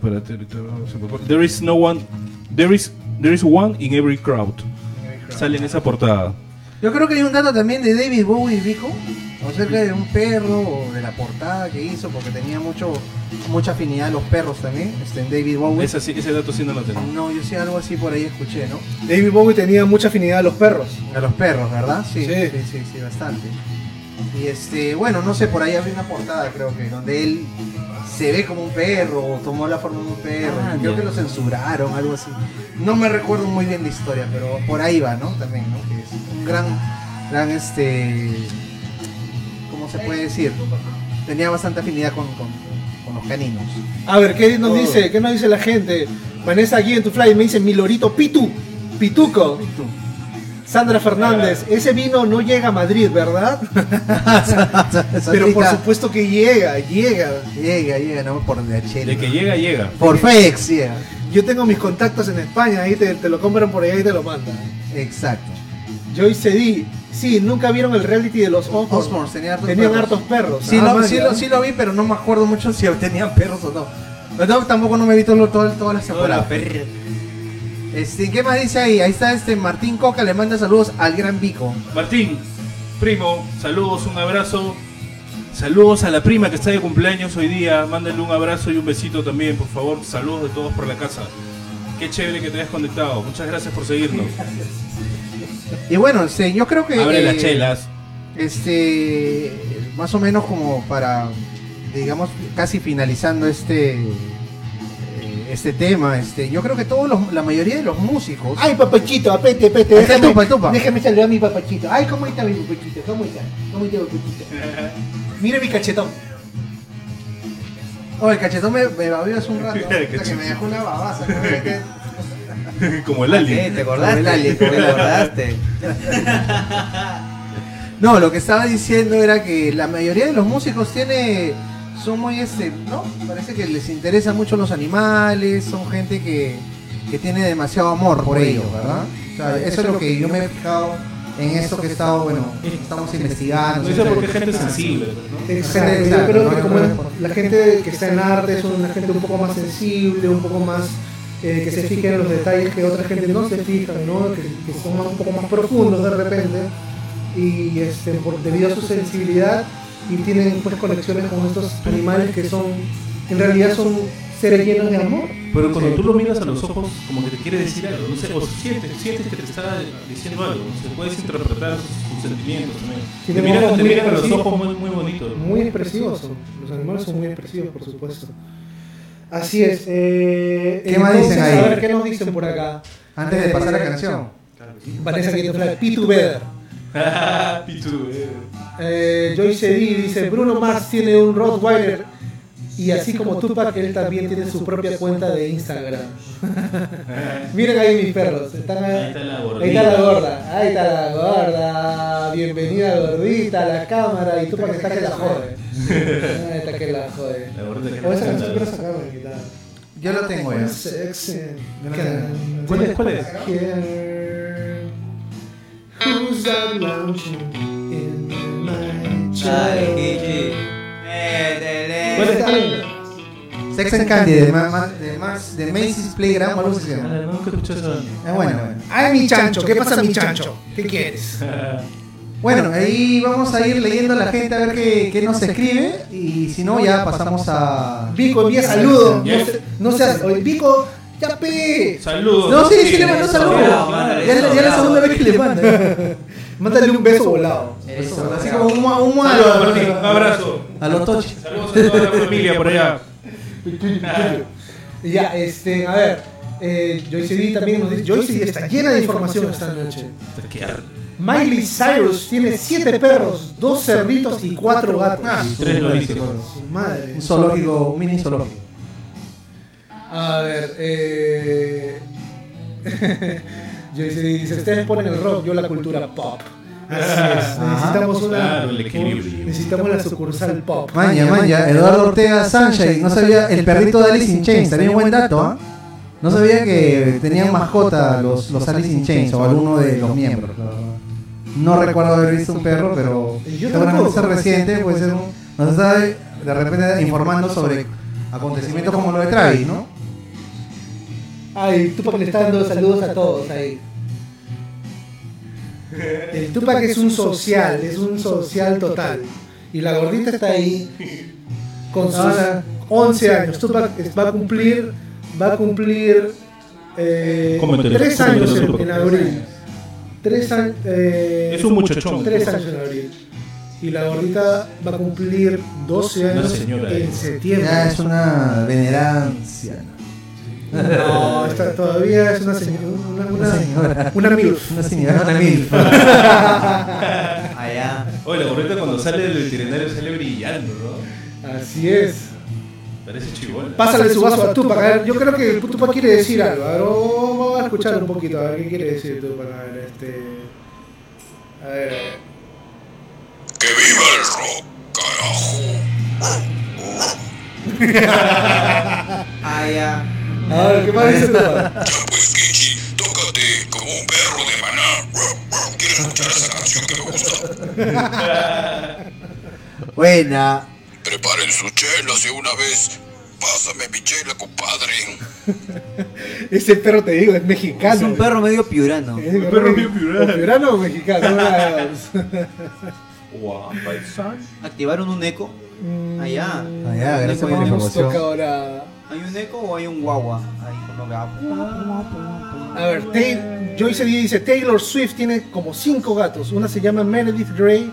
There is no one. There is, there is one in every crowd. Sale en esa portada. Yo creo que hay un dato también de David Bowie Vico, acerca de un perro o de la portada que hizo, porque tenía mucho mucha afinidad a los perros también, este, en David Bowie. Esa sí- ese dato sí no lo tengo. No, yo sí algo así por ahí escuché, ¿no? David Bowie tenía mucha afinidad a los perros. A los perros, ¿verdad? Sí, sí, Sí. sí, sí, bastante. Y este, bueno, no sé, por ahí había una portada, creo que, donde él se ve como un perro, o tomó la forma de un perro. Ah, creo que lo censuraron, algo así. No me recuerdo muy bien la historia, pero por ahí va, ¿no? También, ¿no? Que es un gran, gran, este, ¿cómo se puede decir? Tenía bastante afinidad con, con, con los caninos. A ver, ¿qué nos dice? ¿Qué nos dice la gente? Vanessa aquí en tu fly me dice mi lorito Pitu, Pituco. Sandra Fernández, ese vino no llega a Madrid, ¿verdad? Pero por supuesto que llega, llega. Llega, llega, no por chela. De que llega, llega. Por FedEx, llega. Yo tengo mis contactos en España, ahí te, te lo compran por allá y te lo mandan. Exacto. Joyce D, sí, nunca vieron el reality de los Osborns. Osborns tenía hartos Tenían perros. hartos perros. Sí, Ah, lo, sí, lo, sí lo vi, pero no me acuerdo mucho si tenían perros o no. Pero no, tampoco no me vi todo, todo- todas las temporadas. Este, ¿Qué más dice ahí? Ahí está este Martín Coca, le manda saludos al gran Vico. Martín, primo, saludos, un abrazo. Saludos a la prima que está de cumpleaños hoy día. Mándale un abrazo y un besito también, por favor. Saludos de todos por la casa. Qué chévere que te hayas conectado. Muchas gracias por seguirnos. Y bueno, este, yo creo que. Abre eh, las chelas. Este, más o menos como para, digamos, casi finalizando este. eh, Este tema, este, yo creo que todos los, la mayoría de los músicos. Ay, papachito, apete, apete. Tupa, tupa. déjame saludar a mi papachito. Ay, ¿cómo está mi papachito? ¿Cómo está? ¿Cómo está mi papachito? Mire mi cachetón. Oh, el cachetón me, me babió hace un rato. Que me dejó una babaza. ¿no? Como el alien. Eh, ¿Te acordaste? Como el ¿Te alien. acordaste? No, lo que estaba diciendo era que la mayoría de los músicos tiene son muy este, ¿no? Parece que les interesa mucho los animales, son gente que, que tiene demasiado amor por ellos, ¿verdad? O sea, eso es lo que yo me he fijado en esto que he estado, bueno, estamos investigando. Eso porque es gente sensible. ¿no? Exacto, yo creo que como la gente que está en arte es una gente un poco más sensible, un poco más eh, que se fija en los detalles que otra gente no se fija, ¿no? Que, que son más- un poco más profundos de repente y este, por, debido a su sensibilidad y tienen pues conexiones con estos animales que son en realidad son seres llenos de amor. Pero cuando tú lo miras a los ojos, como que te quiere decir algo, no sé, o sientes, sientes que te está diciendo algo, no sé, puedes interpretar sus, sus sentimientos también. Sí, te miran, te miran a los ojos muy, muy bonitos. Muy expresivos son. Los animales son muy expresivos, por supuesto. Así es. eh, ¿Qué más entonces, dicen ahí? A ver, ¿qué nos dicen por acá? Antes de pasar la canción. Vanessa Quinto Fly, Pitu Beder. Pitu, eh. Eh, Joyce D dice, Bruno Mars tiene un Rottweiler y así como Tupac, él también tiene su propia cuenta de Instagram. Miren ahí mis perros. Están Ahí está la gordita. ahí está la gorda. Ahí está la gorda. Bienvenida gordita a la cámara y Tupac está que la jode. Está que la jode. O esa canción quiero sacarla de guitarra. Yo lo tengo. Sexy. ¿Cuál es? ¿Cuál es? Who's that lounging in Ay. ¿Cuál está? Sex and Candy de, de, Macy's Playground, algo así se Ah, llama. Nunca escuché eso. Es bueno, bueno. Ay, mi chancho, ¿qué pasa, mi chancho? ¿Qué quieres? Bueno, ahí vamos a ir leyendo a la gente a ver qué, qué nos escribe. Y si no, ya pasamos a. Vico envía saludos. No, se- no seas. oye, Vico, ya pe. Saludos. No, sí, sí le mandó saludos. Ya, la- ya la segunda vez que le manda. Mándale un beso volado. Eso, así como un, un, un Saludos, Martín. Un abrazo. a los toches. Saludos a toda la familia por allá. Ya, este, a ver. Eh, Joyce D también nos dice. Joyce D está llena de información esta noche. Miley Cyrus tiene siete perros, dos cerditos y cuatro gatos. Tres loritos. Su madre. Un zoológico, un mini zoológico. A ver, eh. Joyce D dice: Ustedes ponen el rock, yo la cultura pop. Así es, necesitamos una. Claro, el equilibrio. Necesitamos la sucursal pop. Maña, maña, Eduardo Ortega Sunshine, no sabía, el perrito de Alice in Chains, también buen dato, ¿ah? No sabía que tenían mascota los, los Alice in Chains o alguno de los miembros. No recuerdo haber visto un perro, pero Yo seguramente ser reciente, puede ser un, nos está de repente informando sobre acontecimientos como lo de Travis, ¿no? Ay, Tupac le está dando saludos a todos ahí. El Tupac es un social, es un social total. Y la gordita está ahí con sus Ah. 11 años. Tupac va a cumplir, va a cumplir eh, Cómetele, 3 cómetele, años en, en abril. 3 años. eh, Es un muchachón. 3 años en abril. Y la gordita va a cumplir 12 años señora. en septiembre. Ya es una venerancia. No, está- todavía es una señora. Una, una, Una señora. una MILF. Una señora, una milf. Allá. Oye, la gorrita cuando sale del veterinario sale brillando, ¿no? Así es. Parece chivola. Pásale su vaso a Tupac. A ver, yo creo que Tupac quiere decir algo. A ver, vamos a escuchar un poquito. A ver, ¿qué quiere decir Tupac? A ver, este. A ver. ¡Que viva el rock, carajo! Allá. A ver, ¿qué más dice Tupac? Ya pues, Kichi, tócate como un perro de maná. Quiero escuchar esa canción que me gusta. Buena. Preparen sus chelas de una vez. Pásame mi chela, compadre. Ese perro, te digo, es mexicano. Es un perro medio piurano. Es un perro medio piurano. ¿O piurano o mexicano? Paisano. ¿Activaron un eco? Allá. Allá, gracias por la información. ahora. ¿Hay un eco o hay un guagua? Ahí con lo que. A ver, Tay- Joyce dice, Taylor Swift tiene como cinco gatos. Una se llama Meredith Grey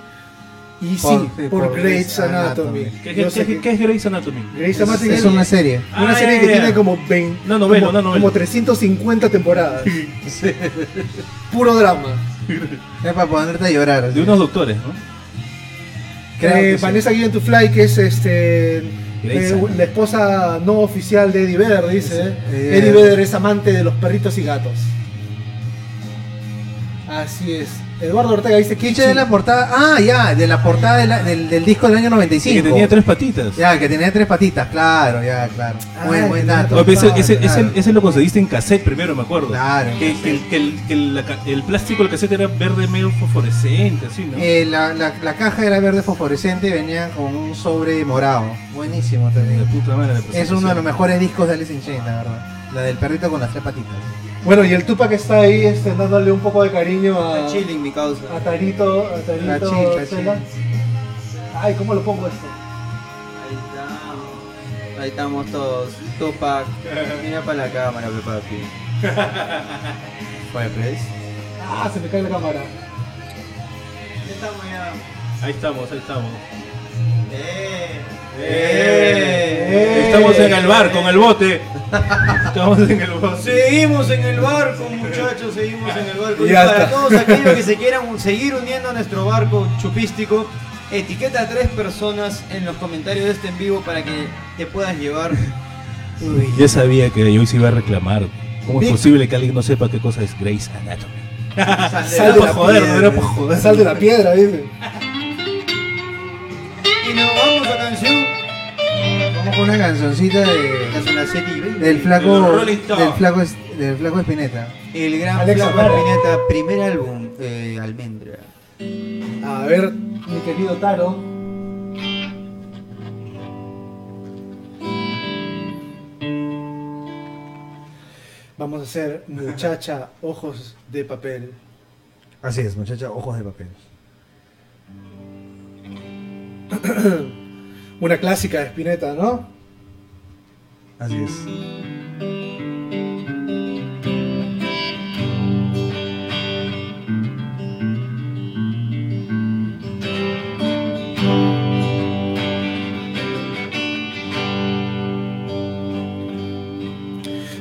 y sí, Por- sí, por, por Grey's Anatomy. Anatomy. ¿Qué, Yo qué, sé qué, que- qué es Grey's Anatomy? Grey's Es, Anatomy es una serie. una Ah, serie ya, que tiene como 20, Una novela, como, una novela. como 350 temporadas. Puro drama. Es para ponerte a llorar. De unos doctores, ¿no? Creo Eh, que sí. Vanessa Guillén to Fly, que es este eh, la esposa no oficial de Eddie Vedder, dice. Sí. ¿eh? Eddie Vedder es amante de los perritos y gatos. Así es. Eduardo Ortega dice que Kiche de la portada. Ah, ya, de la portada de la- del, del disco del año 95. Sí, que tenía tres patitas. Ya, que tenía tres patitas, claro, ya, claro. Buen, Ah, buen dato. Ese, ese, Claro. ese, ese lo conseguiste en cassette primero, me acuerdo. Claro. Que, que el, que el, que el, la el plástico del cassette era verde medio fosforescente, así, ¿no? Eh, la, la, la caja era verde fosforescente y venía con un sobre morado. Buenísimo de también. puta madre. la Es uno de los mejores discos de Alice in Chains, la verdad. La del perrito con las tres patitas. Bueno, y el Tupac está ahí este, dándole un poco de cariño a, Está chilling mi causa. a Tarito. A Tarito chill. Ay, ¿cómo lo pongo esto? Ahí estamos. Ahí estamos todos. Tupac. Mira para la cámara, papi. Fireplace. Ah, se me cae la cámara. Ya estamos ya. Ahí estamos, ahí estamos. ¡Eh! Eh. Estamos en el bar con el bote. Estamos en el bote. Seguimos en el barco, muchachos, seguimos en el barco. Y Ya para está. todos aquellos que se quieran un- seguir uniendo a nuestro barco chupístico, etiqueta a tres personas en los comentarios de este en vivo para que te puedas llevar. Uy. Ya sabía que yo se iba a reclamar. ¿Cómo es Bien. posible que alguien no sepa qué cosa es Grey's Anatomy? Sal de la joder, piedra. no era pa' joder. Sal de la piedra, dice. Y nos vamos a canción. Vamos con una cancioncita de, Esta es una serie, ¿ves? del flaco Rolling Stones. del flaco es- del flaco Espineta. El gran Alexa Flaco. Espineta, primer álbum, eh, Almendra. A ver, mi querido Taro. Vamos a hacer muchacha ojos de papel. Así es, muchacha, ojos de papel. Una clásica de Spinetta, ¿no? Así es.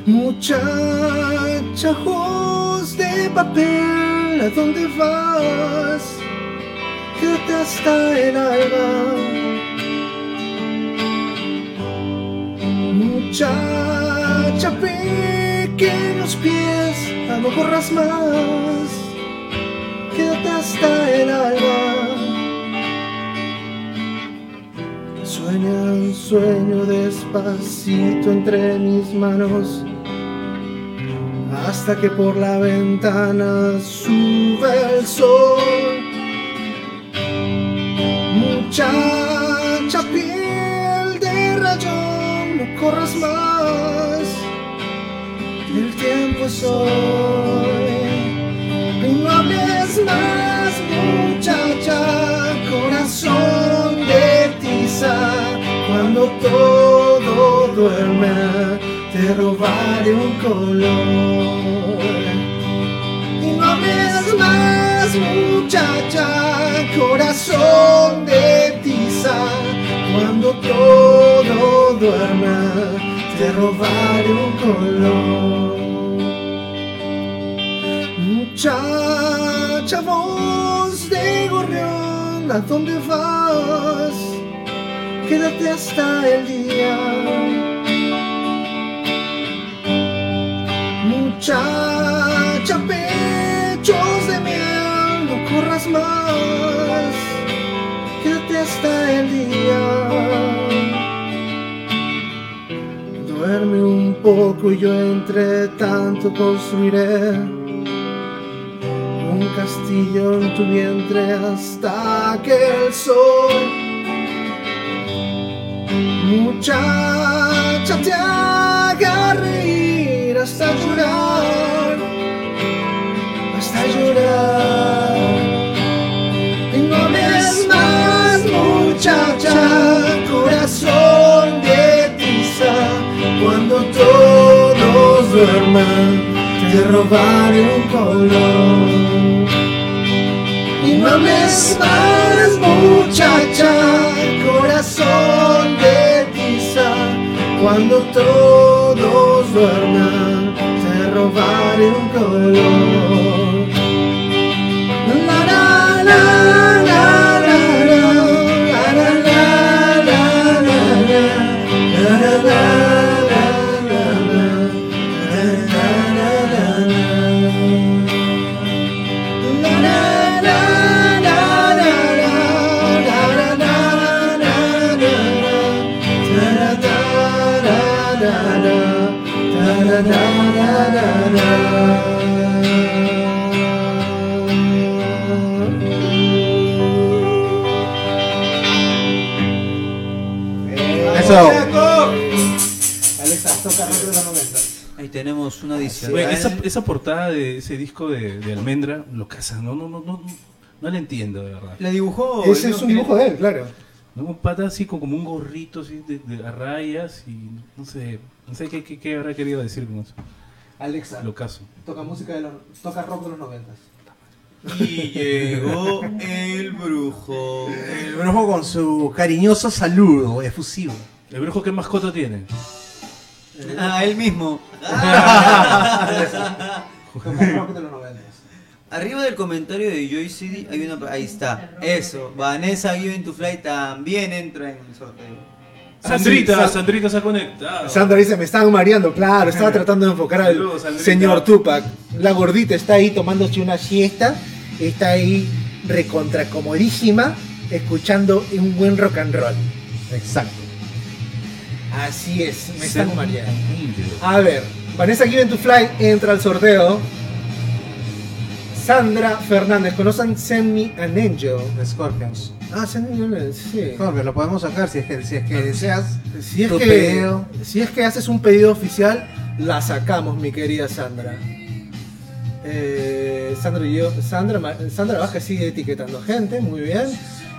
Muchacha, ojos de papel, ¿a dónde vas? Quédate hasta el alba. Muchacha, pequeños pies, a no corras más. Quédate hasta el alba. Sueña un sueño despacito entre mis manos hasta que por la ventana sube el sol. Muchacha corras más, el tiempo es hoy. Y no hables más, muchacha, corazón de tiza, cuando todo duerme, te robaré un color. Y no hables más, muchacha, corazón de tiza, cuando todo duerma, te robaré un color. Muchacha, voz de gorrión, ¿a dónde vas? Quédate hasta el día. Muchacha, pechos de miel, no corras más. Hasta el día. Duerme un poco y yo entre tanto construiré un castillo en tu vientre hasta que el sol muchacha te haga reír hasta llorar hasta llorar muchacha corazón de tiza cuando todos duerman te robaré un color. Y no hables más muchacha corazón de tiza cuando todos duerman te robaré un color Eso. Alexa, toca rápido los 90. Ahí tenemos una edición. Oye, esa, esa portada de ese disco de, de Almendra, lo casa, no, no, no, no, no la entiendo de verdad. La dibujó. Ese es un dibujo de él, claro. ¿no? Un pata así con como un gorrito así de, de a rayas y no sé, no sé qué, qué, qué habrá querido decir con eso. Alexa, Lo caso. toca música de los, toca rock de los 90. Y llegó el brujo. El brujo con su cariñoso saludo efusivo. ¿El brujo qué mascota tiene? Ah, él mismo. Toca rock de los 90. Arriba del comentario de Joy City hay una. Ahí está. Eso. Vanessa Given to Fly también entra en el sorteo. Ah, Sandrita, Sandrita se ha conectado. Sandra dice, me están mareando, claro, estaba tratando de enfocar al Saludos, señor Tupac. La gordita está ahí tomándose una siesta, está ahí recontra comodísima, escuchando un buen rock and roll. Exacto. Así es, me están mareando. A ver, Vanessa Given to Fly entra al sorteo. Sandra Fernández, ¿conocen Send Me an Angel? De Scorpions. Ah, Send Me an Angel, sí. Scorpions, lo podemos sacar si es que, si es que deseas. Si es, Tu que, pedido. si es que haces un pedido oficial, la sacamos, mi querida Sandra. Eh, Sandra y yo, Sandra, Sandra Vázquez sigue etiquetando gente, muy bien.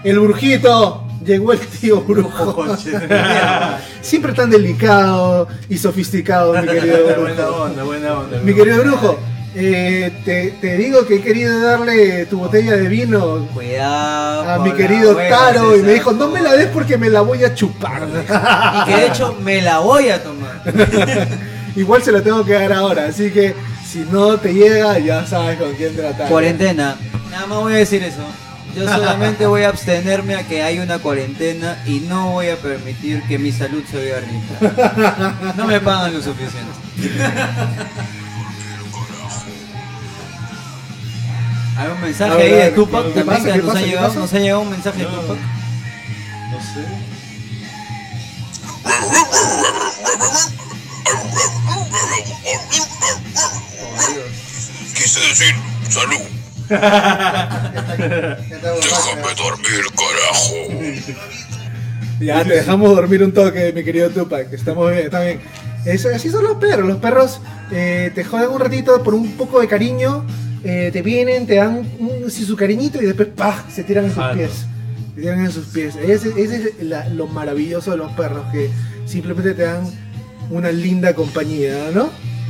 El brujito. Llegó el tío brujo. Siempre tan delicado y sofisticado, mi querido buena brujo. onda, buena onda. Mi querido brujo, eh, te, te digo que he querido darle tu botella de vino Cuidado. a mi querido Taro y me dijo, no me la des porque me la voy a chupar. Y que de hecho me la voy a tomar. Igual se la tengo que dar ahora, así que si no te llega, ya sabes con quién tratar. Cuarentena. Nada más voy a decir eso. Yo solamente voy a abstenerme a que haya una cuarentena y no voy a permitir que mi salud se vea rica. No me pagan lo suficiente. Hay un mensaje ahí de Tupac ¿qué también pasa? que ¿Qué nos pasa? ha ¿Qué llegado. pasa? Nos ha llegado un mensaje de. Tupac. No sé. Quise decir, salud. Déjame dormir, carajo. Ya te dejamos dormir un toque, mi querido Tupac. Estamos bien, está bien. Eso, así son los perros. Los perros eh, te joden un ratito por un poco de cariño. eh, te vienen, te dan un, así su cariñito y después ¡pah! se tiran en sus pies. Se tiran en sus pies. Ese, ese es la- lo maravilloso de los perros, que simplemente te dan una linda compañía, ¿no?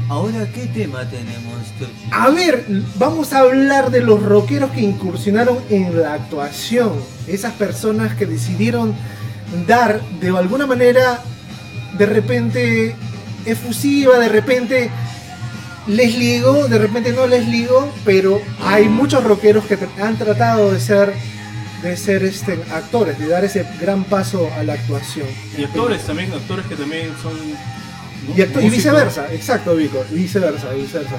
Ahora, ¿qué tema tenemos? Tochi? A ver, vamos a hablar de los rockeros que incursionaron en la actuación. Esas personas que decidieron dar de alguna manera, de repente efusiva, de repente les ligó, de repente no les ligó, pero hay muchos rockeros que han tratado de ser de ser este, actores, de dar ese gran paso a la actuación. Y actores también, actores que también son. ¿No? Y, acto- y músicos. viceversa, exacto, Vico, y viceversa, y viceversa.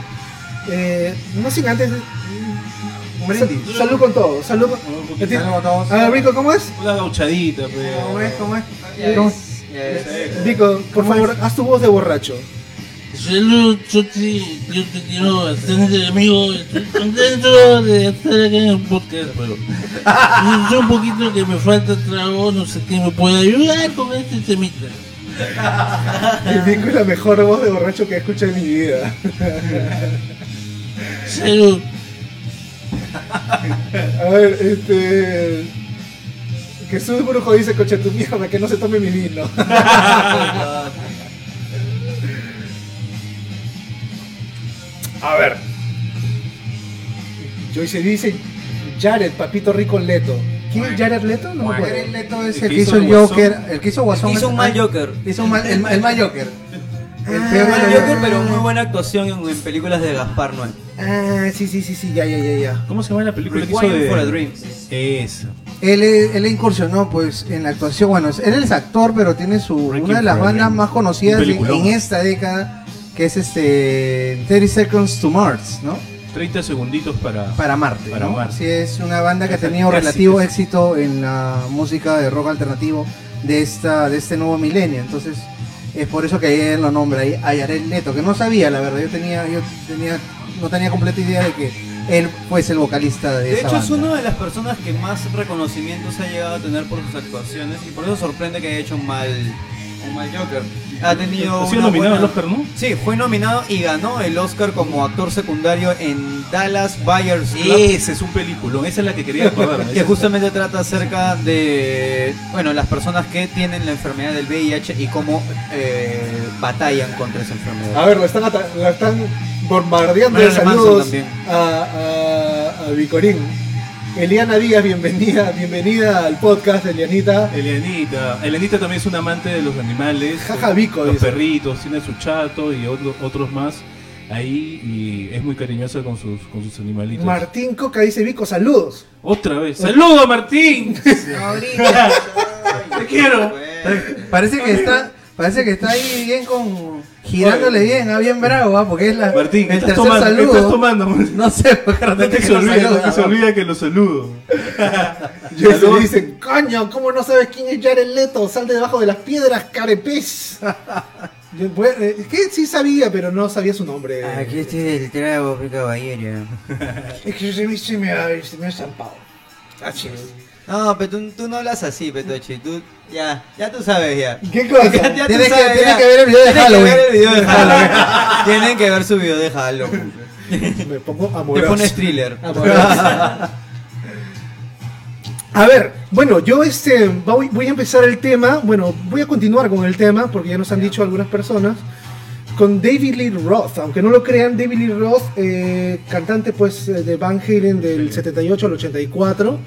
Eh, no sin antes. Brindis. Salud con todo, salud con. Un poquito. Saludos a todos. A ver, Vico, ¿cómo es? Una gauchadita, pues. ¿Cómo es? ¿Cómo es? Ya es. Vico, por favor, haz tu voz de borracho. Salud, Chuchi, yo te quiero bastante, amigo. Estoy contento de estar acá en el podcast, pero yo un poquito que me falta trago, no sé qué me puede ayudar con este temita. El Vico es la mejor voz de borracho que he escuchado en mi vida. Salud. A ver, este. Jesús Brujo dice, coche tu mierda, que no se tome mi vino. A ver. Joyce dice, Jared, papito rico Leto. ¿Quién es Jared Leto? No me acuerdo. Jared Leto es El que hizo el. Joker, el que hizo Guasón. Hizo un mal Joker. Hizo un mal, el, el mal Joker. El Ah, peor Mal mal Joker, pero muy buena actuación en, películas de Gaspar Noé. Ah, sí, sí, sí, sí, ya, ya, ya, ya. ¿Cómo se llama la película que hizo de. for a Dream. Esa. Él, él incursionó pues en la actuación, bueno, él es actor, pero tiene su una de las bandas Dream. más conocidas en esta década, que es este 30 Seconds to Mars, ¿no? 30 segunditos para. Para Marte. Para ¿no? Marte. Sí, es una banda que ha tenido relativo éxito en la música de rock alternativo de esta de este nuevo milenio. Entonces, es por eso que él lo nombra ahí a Jared Leto, que no sabía, la verdad, yo tenía yo tenía no tenía completa idea de que él fuese el vocalista de, De esa hecho, es una de las personas que más reconocimientos ha llegado a tener por sus actuaciones y por eso sorprende que haya hecho un mal, un mal Joker. Ha tenido. Ha sido nominado al Oscar, ¿no? Sí, fue nominado y ganó el Oscar como actor secundario en Dallas Buyers Club. Ese es un peliculón, esa es la que quería acordarme. Que justamente trata acerca de bueno las personas que tienen la enfermedad del VIH y cómo eh, batallan contra esa enfermedad. A ver, lo están, lo están bombardeando de saludos también. a, a, a Vicorín. Eliana Díaz, bienvenida, bienvenida al podcast, Elianita. Elianita. Elianita también es un amante de los animales. Jaja, Vico, Los dice. perritos, tiene su chato y otro- otros más ahí y es muy cariñosa con sus, con sus animalitos. Martín Coca dice, Vico, saludos. Otra vez. ¡Saludo, Martín! ¡Te quiero! Parece que está parece que está ahí bien con girándole bien, ah, bien bravo, ah, porque es la Martín, ¿qué el estás tercer tomando? ¿Qué saludo. estás tomando? No sé, porque No te se olvida, no olvida que lo saludo. Joyce dice, coño, ¿cómo no sabes quién es Jared Leto? Sal de debajo de las piedras, carepez. Yo, pues, eh, Es que sí sabía, pero no sabía su nombre. este es el trago, caballero. Es que se me, se me ha, se me ha estampado. Ah, chis. No, pero tú, tú no hablas así, Petochi. Tú, ya, ya tú sabes ya. ¿Qué cosa? Ya, ya tú que- sabes, tienes ya. que ver el video de Halloween. que ver el video de Halloween. Tienen que ver su video de Halloween. Me pongo Te amoroso. pones thriller. A ver, bueno, yo este voy, voy a empezar el tema, bueno, voy a continuar con el tema porque ya nos han dicho algunas personas con David Lee Roth, aunque no lo crean, David Lee Roth, eh, cantante pues eh, de Van Halen del 78 al 84,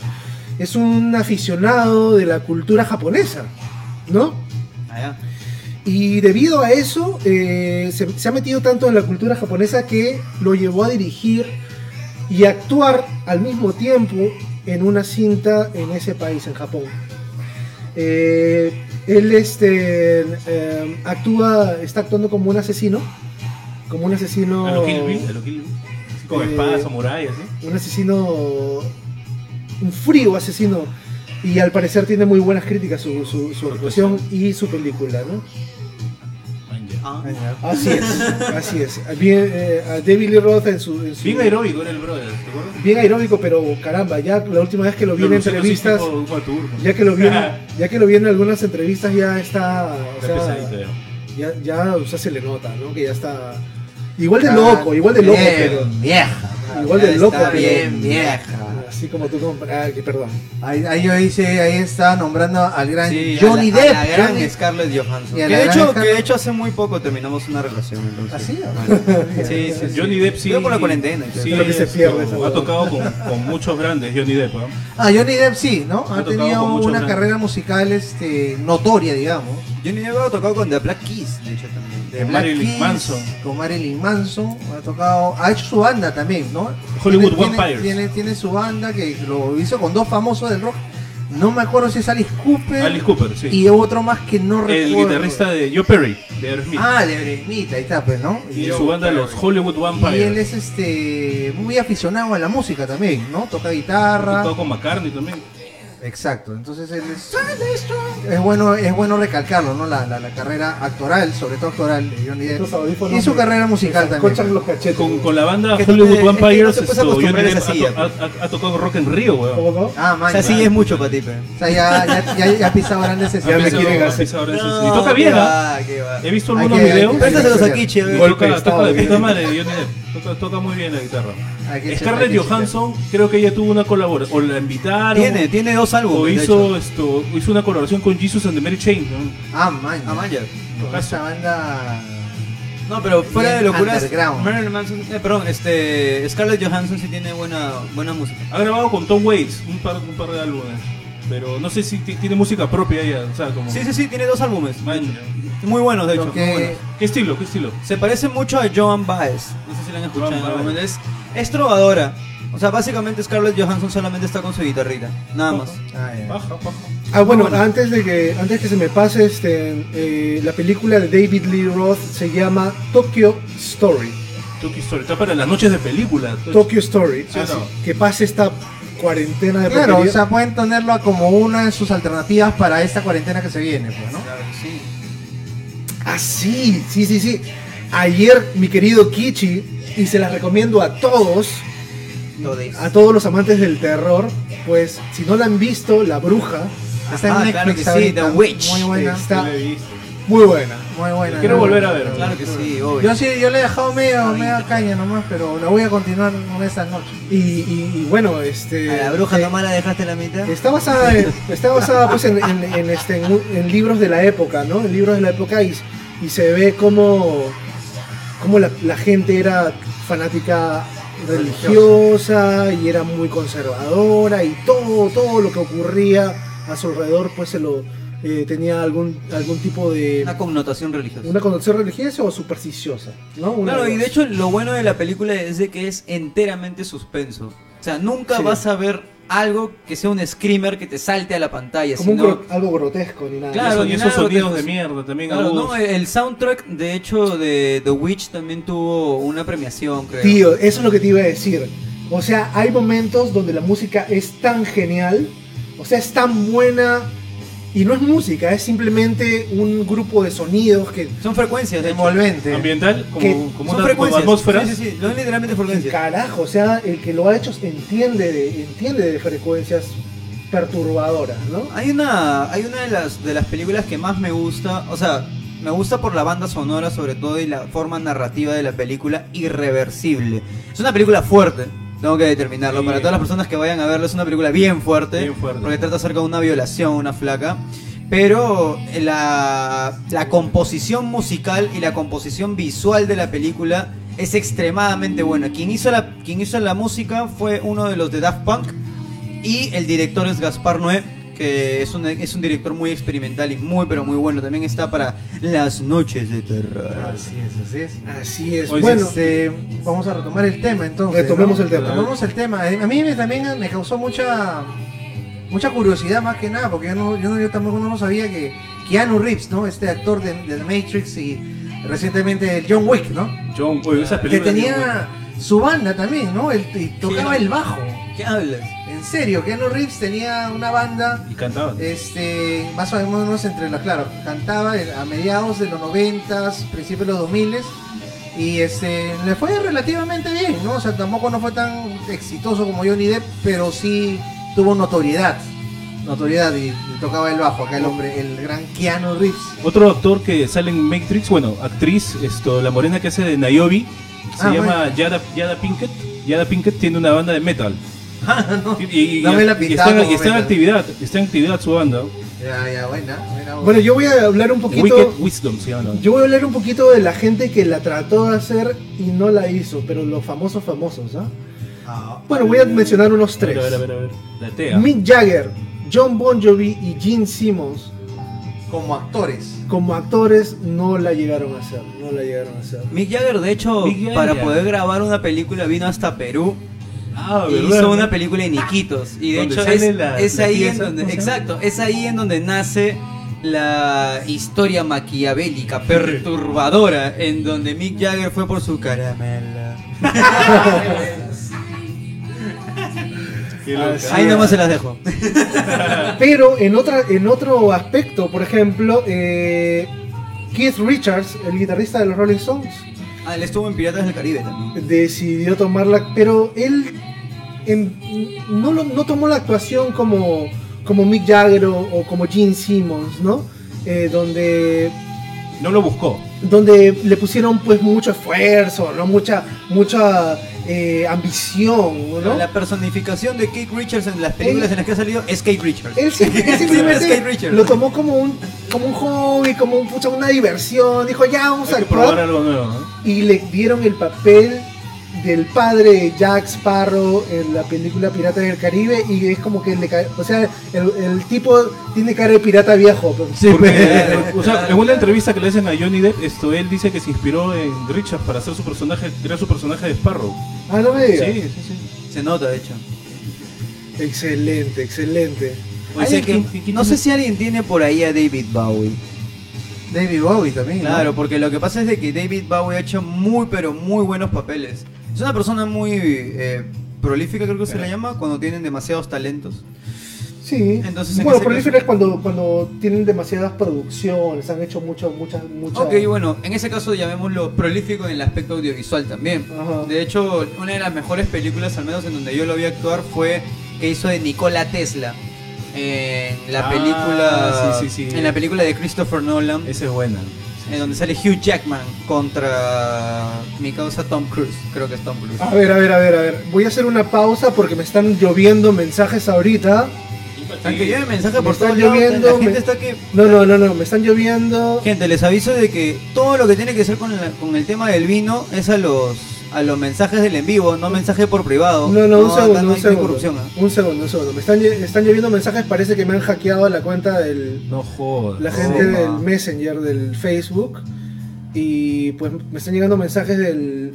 es un aficionado de la cultura japonesa, ¿no? Allá. Y debido a eso, eh, se, se ha metido tanto en la cultura japonesa que lo llevó a dirigir y actuar al mismo tiempo en una cinta en ese país, en Japón. Eh, él este, eh, actúa, está actuando como un asesino, como un asesino, A lo Kill Bill, a lo Kill Bill. Con Eh, espada, samurai, así. un asesino, un frío asesino. Y al parecer tiene muy buenas críticas su, su, su actuación y su película, ¿no? Ah. Así es, así es. Bien, eh, a David Lee Roth en su, en su- Bien aeróbico era el brother, ¿te acuerdas? bien aeróbico, pero caramba, ya la última vez que lo vi en entrevistas, ya que lo vi, en- ya que lo vi en algunas entrevistas ya está, o sea, pesadito ya. ya, ya o sea, se le nota, ¿no? Que ya está igual de loco, igual de loco, Bien pero vieja. igual de loco, está pero bien vieja. Así como tú, que perdón. Ahí, ahí yo hice, ahí está nombrando al gran Sí, Johnny a la, Depp. a la gran Johnny- Scarlett Johansson. Y a Que la de, gran hecho, Scarlett- que de hecho hace muy poco terminamos una relación. Entonces. ¿Ah, sí? Bueno, sí, sí, sí. Johnny Depp sí. Creo por la cuarentena. Sí, lo que se pierde, esa ha huevada. tocado con, con muchos grandes, Johnny Depp. ¿ah? Ah, Johnny Depp sí, ¿no? Ha Ha tocado tenido con muchos una grandes. carrera musical este, notoria, digamos. Johnny Depp ha tocado con The Black Keys, de hecho también. De Con Black Marilyn Keys, Manson. Con Marilyn Manson. Ha tocado. Ha hecho su banda también, ¿no? Hollywood tiene, Vampires. Tiene, tiene su banda que lo hizo con dos famosos del rock. No me acuerdo si es Alice Cooper. Alice Cooper, sí. Y otro más que no el recuerdo. guitarrista de Joe Perry, de Aerosmith. Ah, de Aerosmith, ahí está, pues, ¿no? y su banda, los Hollywood Y Vampires. él es este muy aficionado a la música también, ¿no? Toca guitarra. tocado con McCartney también. Exacto, entonces él es, es bueno es bueno recalcarlo, ¿no? La, la, la carrera actoral, sobre todo actoral de Johnny Depp. Y su carrera musical también. los cachetes. Con, con la banda Que Hollywood no te- es que no Vampires, Johnny Depp ha, silla, to- ha- ha- ha tocado Rock en Río, weón. Ah, man, O sea, sí es mucho para ti, pero. O sea, ya, ya, ya, ya ha pisado grandes sí, sí. Y toca bien, ¿ah? va. He visto algunos videos. Préstaselos aquí, chévere. De puta madre Johnny Depp. Toca muy bien la guitarra. Que Scarlett que Johansson, creo que ella tuvo una colaboración. O la invitaron. Tiene, tiene dos O álbumes. de hizo, hecho. esto, hizo una colaboración con Jesus and the Mary Chain. ¿no? Ah, man. Ah, man, ya. Con esa banda. No, pero fuera de locuras. Marilyn Manson, eh, perdón, este, Scarlett Johansson sí tiene buena, buena música. Ha grabado con Tom Waits un par, un par de álbumes. Pero no sé si ti- tiene música propia ella. O sea, como. Sí, sí, sí, tiene dos álbumes. Man, Muy buenos, de hecho. que- muy buenos. ¿Qué estilo? ¿Qué estilo? Se parece mucho a Joan Baez. No sé si la han escuchado. Es, es trovadora. O sea, básicamente Scarlett Johansson solamente está con su guitarrita. Nada más. Ah, ya. Baja, baja. Ah, bueno, Bueno. antes de que antes que se me pase, este, eh, la película de David Lee Roth se llama Tokyo Story. Tokyo Story. Está para las noches de película. Tokyo Story. Sí, Así, no. Que pase esta cuarentena de Claro, o sea, pueden tenerlo como una de sus alternativas para esta cuarentena que se viene, pues, ¿no? Ah, sí, sí, sí, sí. Ayer, mi querido Kichi, y se las recomiendo a todos, a todos los amantes del terror, pues si no la han visto, La Bruja, Está en Ah, Netflix claro que sí, ahorita, The Witch. Muy buena, está Sí, la he visto. Muy buena. muy buena. Quiero ¿no? volver a ver. Claro que sí, obvio. Yo sí, yo le he dejado medio, media caña nomás, pero la voy a continuar con esta noche. Y, y- y bueno, este... A la bruja eh, nomás la dejaste la mitad. Está basada, en, está basada pues en, en- en, este, en, en libros de la época, ¿no? En libros de la época y, y se ve cómo, cómo la, la gente era fanática religiosa y era muy conservadora y todo, todo lo que ocurría a su alrededor pues se lo eh, tenía algún, algún tipo de Una connotación religiosa. una connotación religiosa o supersticiosa, ¿no? Una Claro, de y de hecho lo bueno de la película es de que es enteramente suspenso. O sea, nunca Sí. vas a ver algo que sea un screamer que te salte a la pantalla. como un sino- gro- algo grotesco ni nada. Claro, Eso- y ni esos sonidos grotesco. de mierda también Claro, no, el soundtrack de hecho de The Witch también tuvo una premiación, creo. Tío, eso es lo que te iba a decir. O sea, hay momentos donde la música es tan genial, o sea, es tan buena, y no es música, es simplemente un grupo de sonidos que, Son frecuencias, de hecho. Envolvente. Ambiental, como, ¿Qué? como Son una como atmósferas. Sí, literalmente que frecuencias. carajo, o sea, el que lo ha hecho entiende de, entiende de frecuencias perturbadoras, ¿no? Hay una, hay una de las de las películas que más me gusta, o sea, me gusta por la banda sonora sobre todo y la forma narrativa de la película irreversible. Es una película fuerte, Tengo que determinarlo. Sí. Para todas las personas que vayan a verlo, es una película bien fuerte. Bien fuerte. Porque trata acerca de una violación, una flaca. Pero la, la composición musical y la composición visual de la película es extremadamente buena. Quien hizo la, quien hizo la música fue uno de los de Daft Punk. Y el director es Gaspar Noé, que es un, es un director muy experimental y muy, pero muy bueno. También está para Las Noches de Terror. Así es, así es. Así es. Oye, bueno, Este, vamos a retomar el tema entonces. Retomemos ¿no? el tema. Retomemos el tema. Eh, A mí me- también me causó mucha mucha curiosidad más que nada, porque yo, no, yo, no- yo tampoco no sabía que Keanu Reeves, ¿no? Este actor de, de The Matrix y recientemente el John Wick, ¿no? John, oye, esas Que películas. tenía su banda también, ¿no? Él y tocaba Sí. el bajo. ¿Qué hablas? En serio, Keanu Reeves tenía una banda Y cantaban. este, más o menos entre las, claro, cantaba a mediados de los noventas, principios de los 2000 y este, le fue relativamente bien, ¿no? O sea, tampoco no fue tan exitoso como Johnny Depp, pero sí tuvo notoriedad, notoriedad y, y tocaba el bajo acá el hombre, el gran Keanu Reeves. Otro actor que sale en Matrix, bueno, actriz, esto, la morena que hace de Niobe, se Ah, llama Yada, Yada Pinkett. Yada Pinkett tiene una banda de metal. No, Y, y- no me la y está, en- y está en actividad, está en actividad su banda. Ya, ya, buena, buena, bueno, yo voy a hablar un poquito. Wisdom llama. la banda. Yo voy a hablar un poquito de la gente que la trató de hacer y no la hizo, pero los famosos famosos, ¿ah? Ah, Bueno, voy a mencionar unos tres. a ver, a ver, a ver. La TEA. Mick Jagger, John Bon Jovi y Gene Simmons como actores. como actores no la llegaron a hacer, no la llegaron a hacer. Mick Jagger, de hecho, Mick Jagger. para poder grabar una película vino hasta Perú Ah, y ¿verdad? hizo una película en Iquitos. Y de hecho es, la- es la ahí en donde, exacto, es ahí en donde nace la historia maquiavélica, perturbadora, en donde Mick Jagger fue por su caramela. Ahí nomás se las dejo. Pero en otra, en otro aspecto, por ejemplo, eh, Keith Richards, el guitarrista de los Rolling Stones, Ah, él estuvo en Piratas del Caribe también. decidió tomarla, pero él en- no, lo- no tomó la actuación como, como Mick Jagger o, o como Gene Simmons, ¿no? Eh, donde No lo buscó. donde le pusieron pues mucho esfuerzo, ¿no? Mucha, mucha eh, ambición, ¿no? La personificación de Kate Richards en las películas Él- en las que ha salido es Kate Richards. Él, Kate Richards. lo tomó como un, como un hobby, como un, una diversión. Dijo, ya vamos a Hay probar actuar. algo nuevo, ¿no? Y le dieron el papel del padre de Jack Sparrow en la película Piratas del Caribe. Y es como que le cae. O sea, el, el tipo tiene cara de pirata viejo. pero- Porque, o sea, en una entrevista que le hacen a Johnny Depp, esto, él dice que se inspiró en Richard para hacer su personaje, crear su personaje de Sparrow. Ah, no me digas. Sí, sí, sí. Se nota, de hecho. Excelente, excelente. Oye, ¿Alguien que- no sé si alguien tiene por ahí a David Bowie. David Bowie también. ¿no? Claro, porque lo que pasa es de que David Bowie ha hecho muy, pero muy buenos papeles. Es una persona muy eh, prolífica, creo que se le llama, cuando tienen demasiados talentos. Sí. Entonces, en bueno, caso- es cuando, cuando tienen demasiadas producciones, han hecho mucho, muchas, muchas. Ok, bueno, en ese caso llamémoslo prolífico en el aspecto audiovisual también. Ajá. De hecho, una de las mejores películas, al menos en donde yo lo vi actuar, fue que hizo de Nikola Tesla. En la Ah, película. sí, sí, sí. En la película de Christopher Nolan. Esa es buena. En donde sale Hugh Jackman contra mi causa Tom Cruise. Creo que es Tom Cruise. A ver, a ver, a ver, a ver. Voy a hacer una pausa porque me están lloviendo mensajes ahorita. Aunque lleve mensaje Me por está todos lados, lloviendo, la gente me- está que... No, no, no, no, me están lloviendo. Gente, les aviso de que todo lo que tiene que ser con, la- con el tema del vino es a los a los mensajes del en vivo, no mensajes por privado. No, no, un segundo, no un segundo. corrupción. ¿ah? Un segundo, un segundo. Me están, lle- están lloviendo mensajes, parece que me han hackeado la cuenta del. No jodas. La gente del Messenger del Facebook. Y pues me están llegando mensajes del.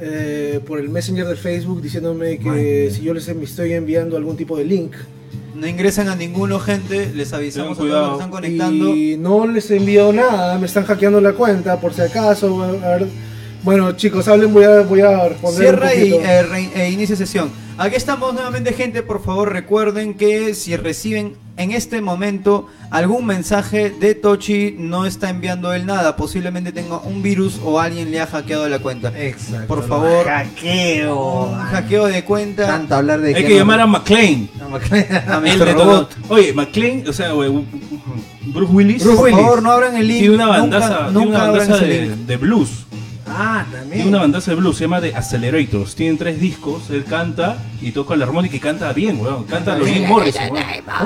eh, por el Messenger del Facebook diciéndome que si yo les em- estoy enviando algún tipo de link. No ingresan a ninguno, gente. Les avisamos a todos los que están conectando. Y no les envío nada, me están hackeando la cuenta por si acaso. a ver. Bueno, chicos, hablen, voy a, voy a responder. Cierra un y eh, re- e inicia sesión. Aquí estamos nuevamente, gente. Por favor, recuerden que si reciben en este momento algún mensaje de Tochi, no está enviando él nada. Posiblemente tenga un virus o alguien le ha hackeado la cuenta. Exacto. Por favor, Hackeo. un hackeo de cuenta. Tanto hablar de Hay que llamar a McLean. A El Mr. de Robot. Oye, McLean, o sea, un- Bruce Willis. Por favor, no abran el link. Tiene una Nunca- bandaza, tiene nunca una abran bandaza de, de blues. Ah, Tiene una bandaza de blues, se llama The Accelerators. Tienen tres discos, él canta y toca la armónica y canta bien, weón. Canta lo Morrison.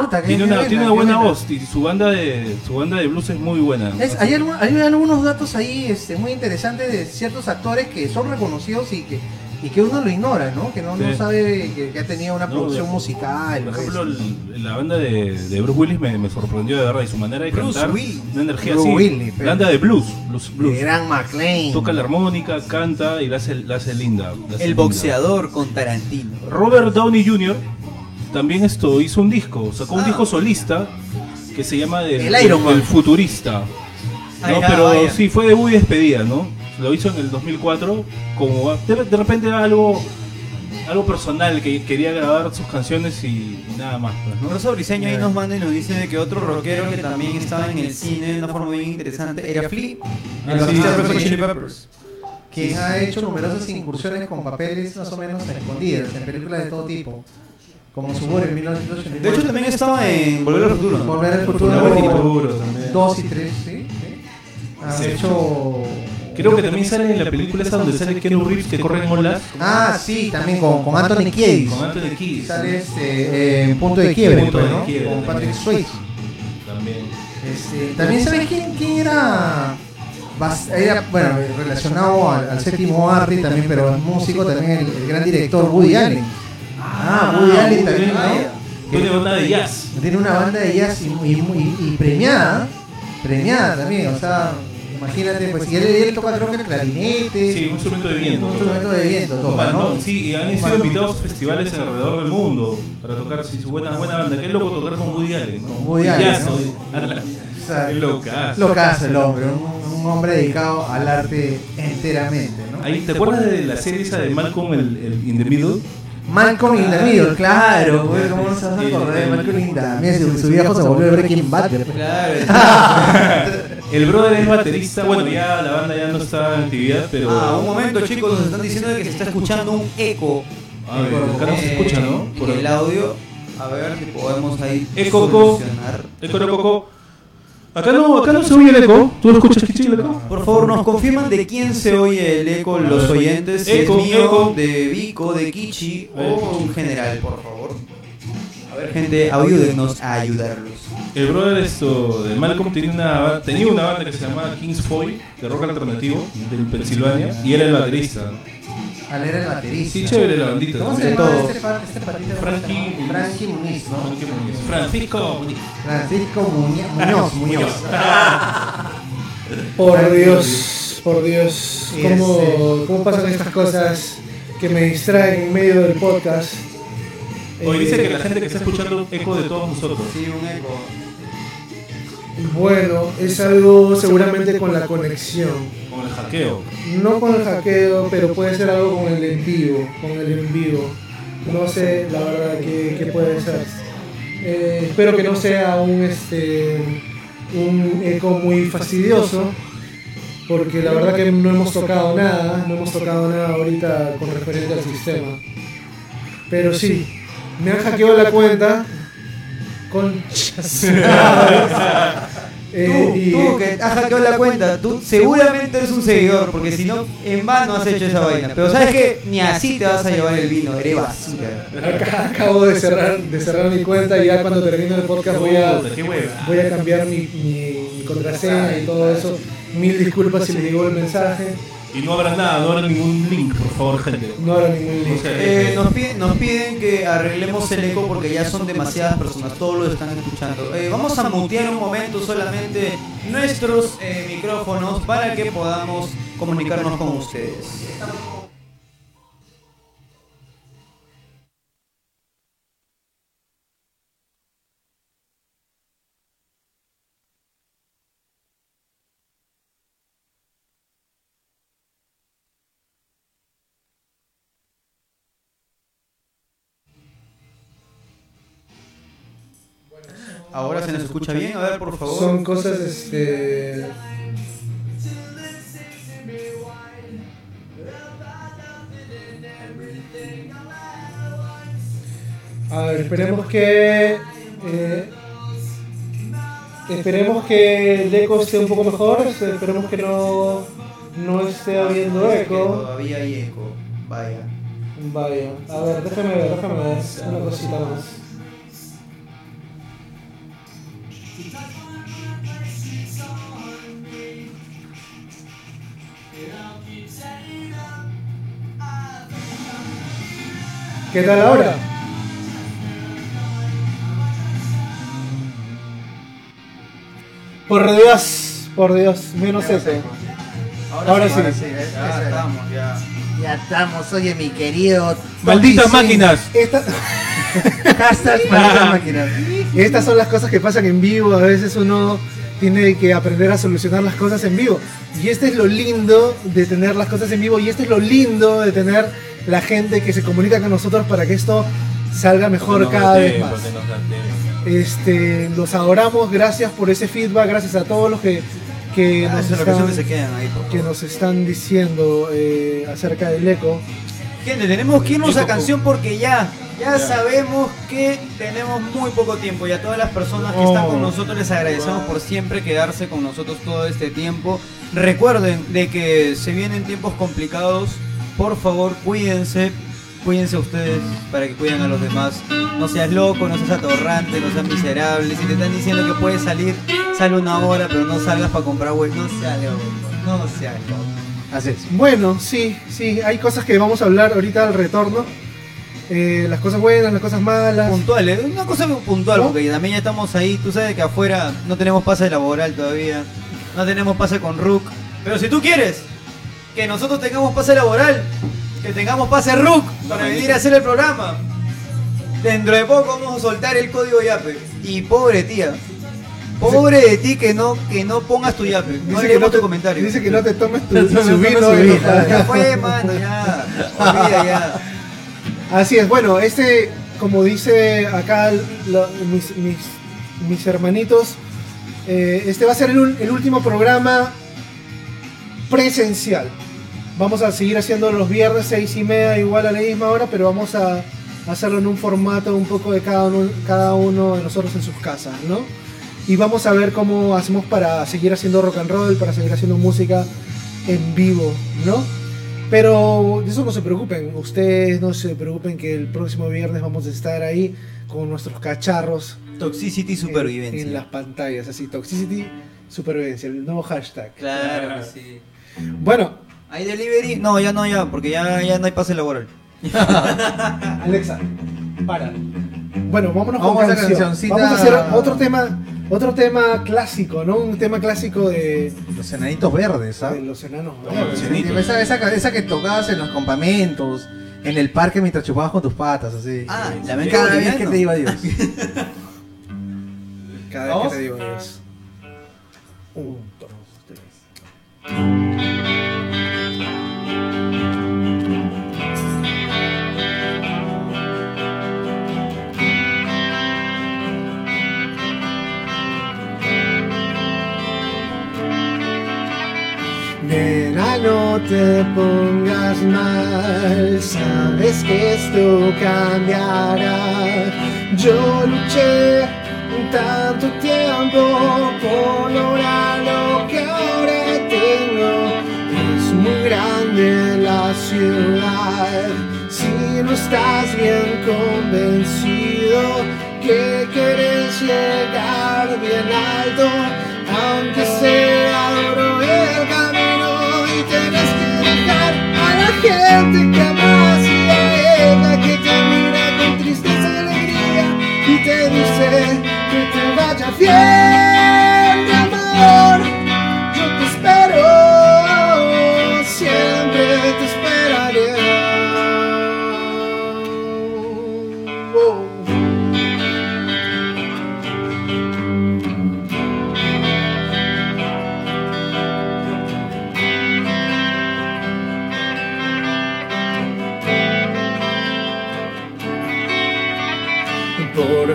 Puta, qué Tiene una, buena, tiene una buena voz y su banda de su banda de blues es muy buena. Es- hay, algu- hay algunos datos ahí este, muy interesantes de ciertos actores que son reconocidos y que, y que uno lo ignora, ¿no? Que no, sabe que, que ha tenido una No, producción de- musical. Por pues. ejemplo, el- la banda de, de Bruce Willis me, me sorprendió de verdad y su manera de Bruce cantar. Willis. Una energía Bruce así. Willis, pero- banda de blues. blues, blues. Gran McLean. Toca la armónica, canta y la hace, la hace linda. la hace El linda. boxeador con Tarantino. Robert Downey Jr. también esto hizo un disco, sacó un Ah. disco solista que se llama de- El Iron Man. El Futurista. No, pero sí, fue debut y despedida, ¿no? Lo hizo en el 2004, como de, de repente algo algo personal, que quería grabar sus canciones y, nada más. pues, ¿no? Rosa Briseño ahí nos manda y nos dice de que otro rockero que también estaba en el cine de una forma bien interesante era Flea. Ah, Red sí, Hot sí. Chili Peppers. quien ha hecho numerosas incursiones con papeles más o menos escondidas en películas de todo tipo, como Suburbia en 1989. De hecho también estaba en Volver al Futuro. Volver al Futuro futuro, también. 2 y 3, ¿sí? Ha hecho... Creo que también sale en la película esa donde sale Keanu Reeves que corre en olas Ah, sí, también con, con Anthony Kiedis. con Anthony Kiedis. Sale este, eh, en Punto de Quiebre, Punto de ¿no? Quiebre, con Patrick. Swayze. También. Este, también sabes quién, quién era, bas- era bueno relacionado al, al séptimo arte también, pero es músico también el, el gran director Woody Allen. Ah, Woody Allen también, ¿no? Tiene banda de jazz. Tiene una banda de jazz y, y- y- y premiada, premiada también, o sea, imagínate, pues y él, él toca creo que el clarinete, Sí, un instrumento de viento. un instrumento de viento, toca, sí, y han sido invitados a festivales alrededor del mundo para tocar sí, su buena, buena banda. Qué loco tocar con Woody Allen, ¿no? Con Woody Allen, locazo. El hombre, un, un hombre dedicado al arte enteramente, ¿no? Ahí, ¿Te acuerdas de la serie esa de Malcolm el, el In the Middle? Malcolm in the Middle, claro, güey, ¿cómo no se vas a acordar de Malcolm in the Middle? Su, viejo se volvió Breaking Bad. güey. Claro. El brother es baterista, bueno, ya la banda ya no está en actividad, pero... Ah, un momento chicos, nos están diciendo que se está escuchando un eco. A ver, acá no se eh, escucha, ¿no? En el audio. A ver si podemos ahí Eco, solucionar. Eco, eco, eco. Acá no, acá no se oye el eco. ¿Tú lo escuchas, Kichi, el eco? Por favor, nos confirman de quién se oye el eco los oyentes. Si Eco, es mío, eco. de Vico, de Kichi o en general, por favor. A ver, gente, ayúdennos a ayudarlos. El brother esto de Malcolm tenía una, tenía una banda que se llamaba Kings Foy, de rock alternativo, del Pensilvania, y él era el baterista. Al era el baterista. Sí, chévere la bandita. ¿Cómo se De llama este, este patito? Frankie Muniz. Frankie Muniz, ¿no? Frankie Muniz. Francisco Muniz. Francisco Muñe- Muñoz, Muñoz. Por Dios, por Dios, ¿cómo, este- cómo pasan estas cosas que me distraen en medio del podcast? Hoy Eh, dice que la gente que está escuchando eco de todos nosotros. Sí, un eco. Bueno, es algo seguramente con la conexión. Con el hackeo. No con el hackeo, pero puede ser algo con el en vivo, con el en vivo. No sé, la verdad, qué, qué puede ser. Eh, espero que no sea un, este, un eco muy fastidioso, porque la verdad que no hemos tocado nada, no hemos tocado nada ahorita con referente al sistema. Pero sí, me han hackeado la cuenta. Conchas. Eh, Tú, y- tú que has hackeado la cuenta, tú seguramente eres un seguidor, porque si no, en vano has hecho esa vaina. Pero sabes que ni así te vas a llevar el vino, eres basura. Acabo de cerrar, de cerrar mi cuenta y ya cuando termine el podcast voy a, voy a cambiar mi, mi- mi contraseña y todo eso. Mil disculpas si les llegó el mensaje. Y no habrá nada, no habrá ningún link, por favor, gente. No habrá ningún link. O sea, Eh, nos, piden, nos piden que arreglemos el eco porque ya son demasiadas personas, todos lo están escuchando. Eh, vamos a mutear un momento solamente nuestros eh, micrófonos para que podamos comunicarnos con ustedes. Ahora se nos escucha bien, a ver por favor. Son cosas, este... A ver, esperemos que... eh, esperemos que el eco esté un poco mejor, esperemos que no, no esté habiendo eco. Todavía hay eco. Vaya. Vaya, a ver, déjame ver, déjame ver una cosita más. ¿Qué tal ahora? Por Dios, por Dios, menos eco. Ahora sí. ¿eh? Ya estamos, ya. Ya estamos, oye mi querido. Malditas máquinas. Esta- malditas máquinas. Estas son las cosas que pasan en vivo. A veces uno tiene que aprender a solucionar las cosas en vivo. Y este es lo lindo de tener las cosas en vivo. Y este es lo lindo de tener la gente que se comunica con nosotros para que esto salga mejor cada da vez más. Este, los adoramos. Gracias por ese feedback. Gracias a todos los que, que, Ah, nos, que están, siempre se quedan ahí. que nos están diciendo eh, acerca del eco. Gente, tenemos que irnos a canción porque ya, ya sabemos que tenemos muy poco tiempo y a todas las personas que están Oh. con nosotros les agradecemos por siempre quedarse con nosotros todo este tiempo. Recuerden de que se vienen tiempos complicados, por favor cuídense, cuídense ustedes para que cuiden a los demás. No seas loco, no seas atorrante, no seas miserable. Si te están diciendo que puedes salir, sale una hora, pero no salgas para comprar web. No seas loco, no seas loco. Así es. Bueno, sí, sí, hay cosas que vamos a hablar ahorita al retorno. Eh, las cosas buenas, las cosas malas. Puntuales, una cosa puntual, ¿No? porque también ya estamos ahí. Tú sabes que afuera no tenemos pase laboral todavía, no tenemos pase con RUC. Pero si tú quieres que nosotros tengamos pase laboral, que tengamos pase RUC para venir a hacer el programa, dentro de poco vamos a soltar el código YAPE. Y pobre tía, pobre de ti que no, que no pongas tu YAPE. No Dice que, no te, tu comentario. dice que no te tomes tu, vino. Ya fue, mano, ya. Olvida ya. Así es, bueno, este, como dice acá lo- mis, mis, mis hermanitos, eh, este va a ser el último programa presencial. Vamos a seguir haciendo los viernes seis y media igual a la misma hora, pero vamos a hacerlo en un formato un poco de cada uno, cada uno de nosotros en sus casas, ¿no? Y vamos a ver cómo hacemos para seguir haciendo rock and roll, para seguir haciendo música en vivo, ¿no? Pero de eso no se preocupen, ustedes no se preocupen que el próximo viernes vamos a estar ahí con nuestros cacharros Toxicity en, Supervivencia. en las pantallas, así, Toxicity Supervivencia, el nuevo hashtag. Claro que sí. Bueno, ¿Hay delivery? No, ya no, ya, porque ya, ya no hay pase laboral. Alexa, para. Bueno, vámonos Vamos con a canción. cancioncita. Vamos a hacer otro tema, otro tema clásico, ¿no? Un tema clásico de, Los enanitos verdes, ¿ah? de los enanos. Verdes. Esa, esa, esa que tocabas en los campamentos, en el parque mientras chupabas con tus patas, así. Ah, la mente Cada vez que te iba Dios. Cada vez ¿Vamos? que te digo eso. Un. Nena, no te pongas mal, sabes que esto cambiará. Yo luché tanto tiempo por lograr si no estás bien convencido que quieres llegar bien alto, aunque sea duro el camino y tienes que dejar a la gente que amas y a ella que te mira con tristeza alegría y te dice que te vaya bien,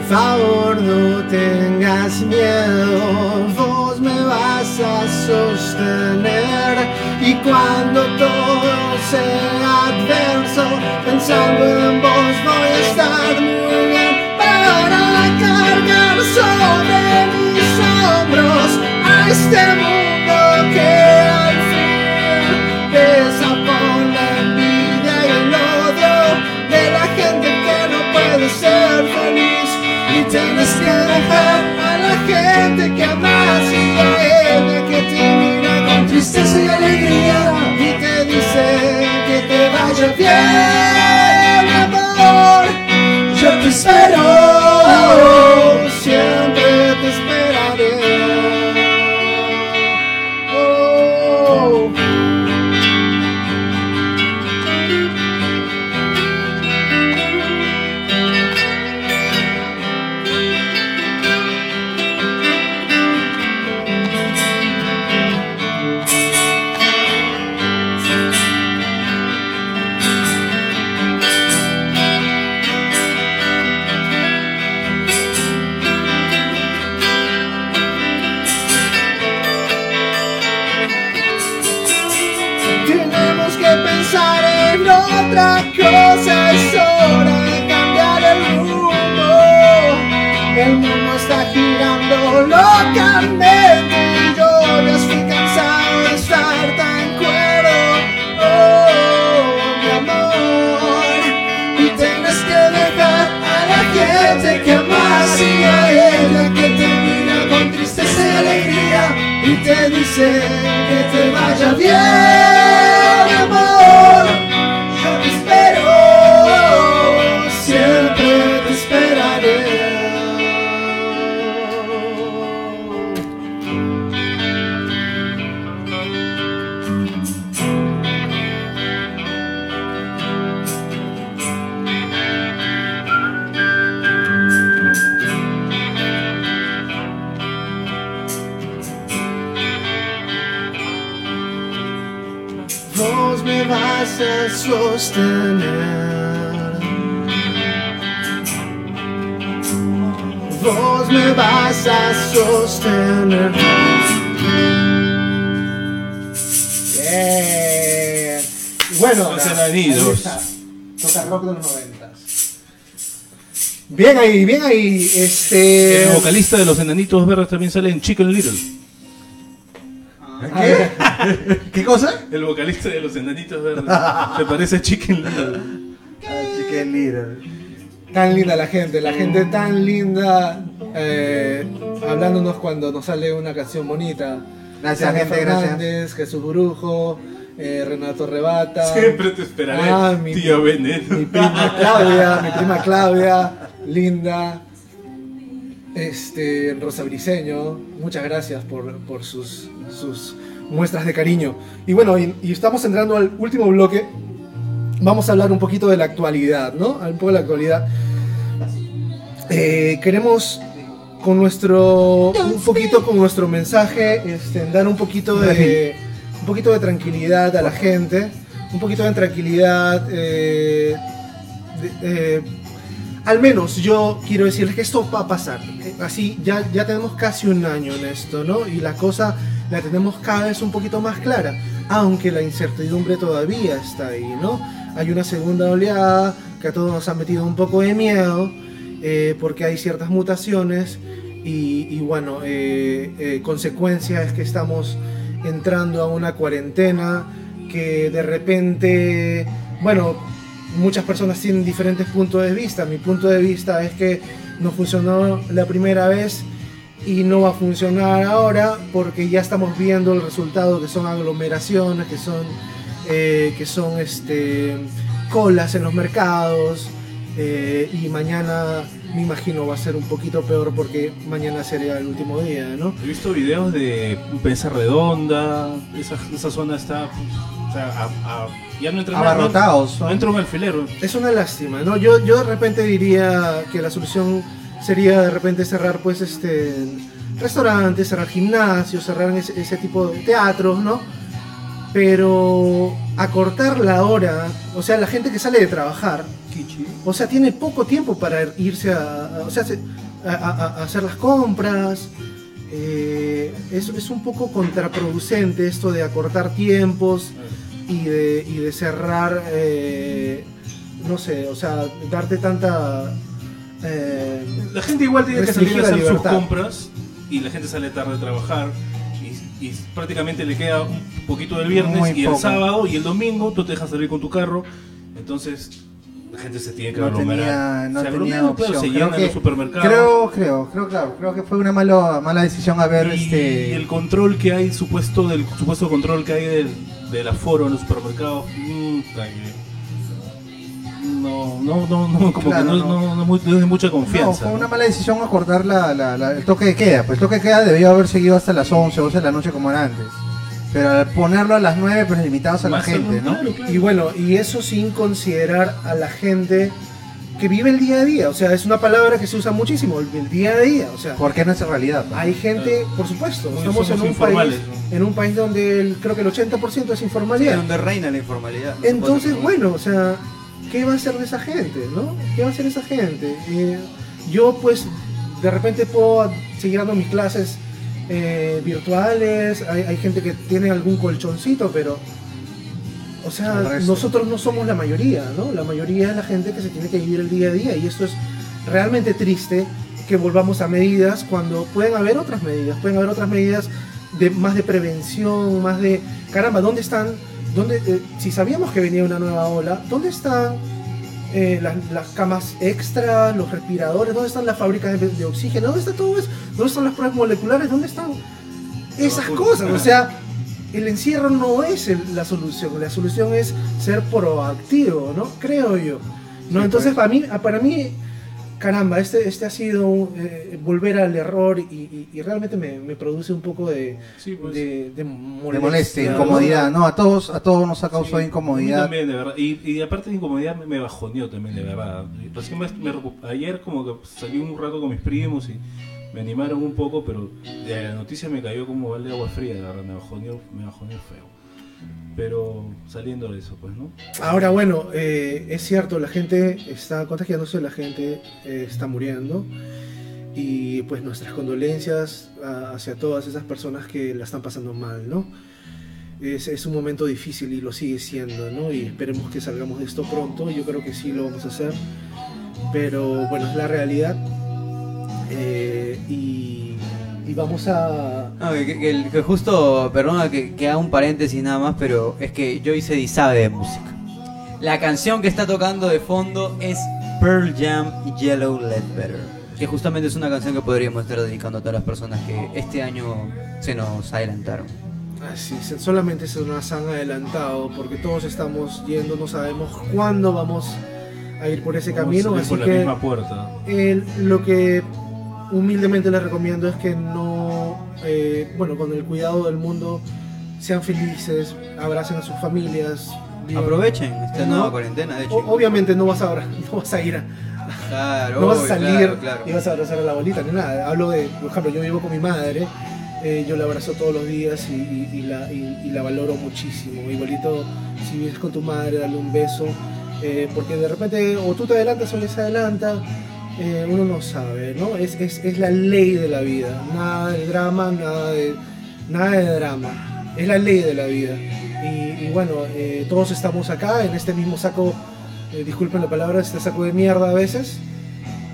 favor no tengas miedo, vos me vas a sostener. Y cuando todo sea adverso, pensando en vos voy a estar muy Bien ahí, bien ahí. Este. El vocalista de los enanitos verdes también sale en Chicken Little. ¿Qué? ¿Qué cosa? El vocalista de los enanitos verdes. Se parece a Chicken Little. Qué líder. Tan linda la gente, la gente tan linda eh, hablándonos cuando nos sale una canción bonita. Gracias, gente, gracias. Fernández, Jesús Brujo, eh, Renato Rebata. Siempre te esperaré, Ah, mi- tío Veneno. Mi prima Claudia, mi prima Claudia, linda. Este, Rosa Briseño, muchas gracias por, por sus, sus muestras de cariño. Y bueno, y, y estamos entrando al último bloque. Vamos a hablar un poquito de la actualidad, ¿no? Un poco de la actualidad. Eh, queremos con nuestro un poquito con nuestro mensaje este, dar un poquito de un poquito de tranquilidad a la gente un poquito de tranquilidad eh, de- eh, al menos yo quiero decirles que esto va a pasar. Eh, así ya ya tenemos casi un año en esto no y la cosa la tenemos cada vez un poquito más clara aunque la incertidumbre todavía está ahí no hay una segunda oleada que a todos nos ha metido un poco de miedo eh, porque hay ciertas mutaciones y, bueno, eh, consecuencia es que estamos entrando a una cuarentena que de repente, bueno, muchas personas tienen diferentes puntos de vista. Mi punto de vista es que no funcionó la primera vez y no va a funcionar ahora porque ya estamos viendo el resultado que son aglomeraciones, que son, eh, que son este, colas en los mercados. eh, y mañana me imagino va a ser un poquito peor porque mañana sería el último día, ¿no? He visto videos de Mesa Redonda, esa, esa zona está, o sea, a- a- ya no Abarrotados. No, no entra un alfilero. Es una lástima, ¿no? Yo, yo de repente diría que la solución sería de repente cerrar pues este restaurantes, cerrar gimnasios, cerrar ese, ese tipo de teatros, ¿no? Pero acortar la hora, o sea, la gente que sale de trabajar, o sea, tiene poco tiempo para irse a, a- o sea, se- a, a- hacer las compras. eh, es, es un poco contraproducente esto de acortar tiempos y de, y de cerrar, eh, no sé, o sea, darte tanta... eh, La gente igual tiene que salir a hacer sus libertad. compras y la gente sale tarde a trabajar y, y prácticamente le queda un poquito del viernes Muy y poco. el sábado y el domingo tú te dejas salir con tu carro. Entonces, La gente se tiene que no aglomerar. tenía, no se tenía opción. se llenan los supermercados. Creo, creo, creo, claro, creo que fue una mala, mala decisión haber y este. el control que hay, supuesto del supuesto control que hay del, del aforo en los supermercados, mm, que- no, no, no, no, como Claro, que no, no. no, no es mucha No, confianza. fue una mala decisión acordar la, la- la- el toque de queda. Pues el toque de queda debió haber seguido hasta las 11, 12 de la noche como era antes. Pero al ponerlo a las 9, pues limitados a la gente, ¿no? claro, claro. Y bueno, y eso sin considerar a la gente que vive el día a día. O sea, es una palabra que se usa muchísimo, el día a día. O sea, Porque no es realidad. pues. hay gente, por supuesto, Muy- estamos en un país, informales, en un país donde el- creo que el 80% es Sí, informalidad. donde reina la informalidad. no Entonces, bueno, o sea, ¿qué va a hacer de esa gente, no? ¿Qué va a hacer esa gente? Eh, yo, pues, de repente puedo seguir dando mis clases eh, virtuales, hay, hay gente que tiene algún colchoncito, pero, o sea, nosotros no somos la mayoría, ¿no? La mayoría es la gente que se tiene que vivir el día a día y esto es realmente triste que volvamos a medidas cuando pueden haber otras medidas, pueden haber otras medidas de más de prevención, más de caramba, ¿dónde están? ¿Dónde, eh, si sabíamos que venía una nueva ola, ¿dónde están eh, las, las camas extra, los respiradores? ¿Dónde están las fábricas de, de oxígeno? ¿Dónde está todo eso? ¿Dónde están las pruebas moleculares? ¿Dónde están esas cosas? O sea, el encierro no es el- la solución, la solución es ser proactivo, ¿no? Creo yo. ¿no? Entonces, para mí, para mí, caramba, este, este ha sido un, eh, volver al error y, y- y realmente me, me produce un poco de, Sí, pues. de, de De molestia, ¿no? incomodidad. No, a todos, a todos nos ha causado Sí, incomodidad. también, de verdad. Y, y aparte de incomodidad me, me bajoneó también, de verdad. Recién me, me recu- ayer como que salí un rato con mis primos y me animaron un poco, pero de la noticia me cayó como balde de agua fría, de verdad, me bajoneó, me bajoneó feo. Pero saliendo de eso, pues, ¿no? Ahora, bueno, eh, es cierto, la gente está contagiándose, la gente eh, está muriendo. Y pues nuestras condolencias a- hacia todas esas personas que la están pasando mal, ¿no? Es, es un momento difícil y lo sigue siendo, ¿no? Y esperemos que salgamos de esto pronto. Yo creo que sí lo vamos a hacer. Pero bueno, es la realidad. Eh, y, y vamos a... No, que, que- que- justo, perdona que, que haga un paréntesis nada más, pero es que Joyce sabe de música. La canción que está tocando de fondo es Pearl Jam Yellow Ledbetter, que justamente es una canción que podríamos estar dedicando a todas las personas que este año se nos adelantaron. Así, se- solamente se nos han adelantado porque todos estamos yendo, no sabemos cuándo vamos a ir por ese Vamos a camino, así por la que misma puerta. el- lo que humildemente les recomiendo es que no, eh, bueno, con el cuidado del mundo, sean felices, abracen a sus familias. Aprovechen esta No. nueva cuarentena, de hecho. O- obviamente no vas a, no vas a ir a, Claro, no vas a salir claro, claro. y vas a abrazar a la abuelita ni nada. Hablo de, por ejemplo, yo vivo con mi madre, eh, yo la abrazo todos los días y, y- y la, y- y la valoro muchísimo. Igualito, si vives con tu madre, dale un beso, eh, porque de repente o tú te adelantas o ella se adelanta, eh, uno no sabe, ¿no? Es, es, es la ley de la vida, nada de drama, nada de, nada de drama, es la ley de la vida. Y, bueno, eh, todos estamos acá en este mismo saco, eh, disculpen la palabra, este saco de mierda a veces,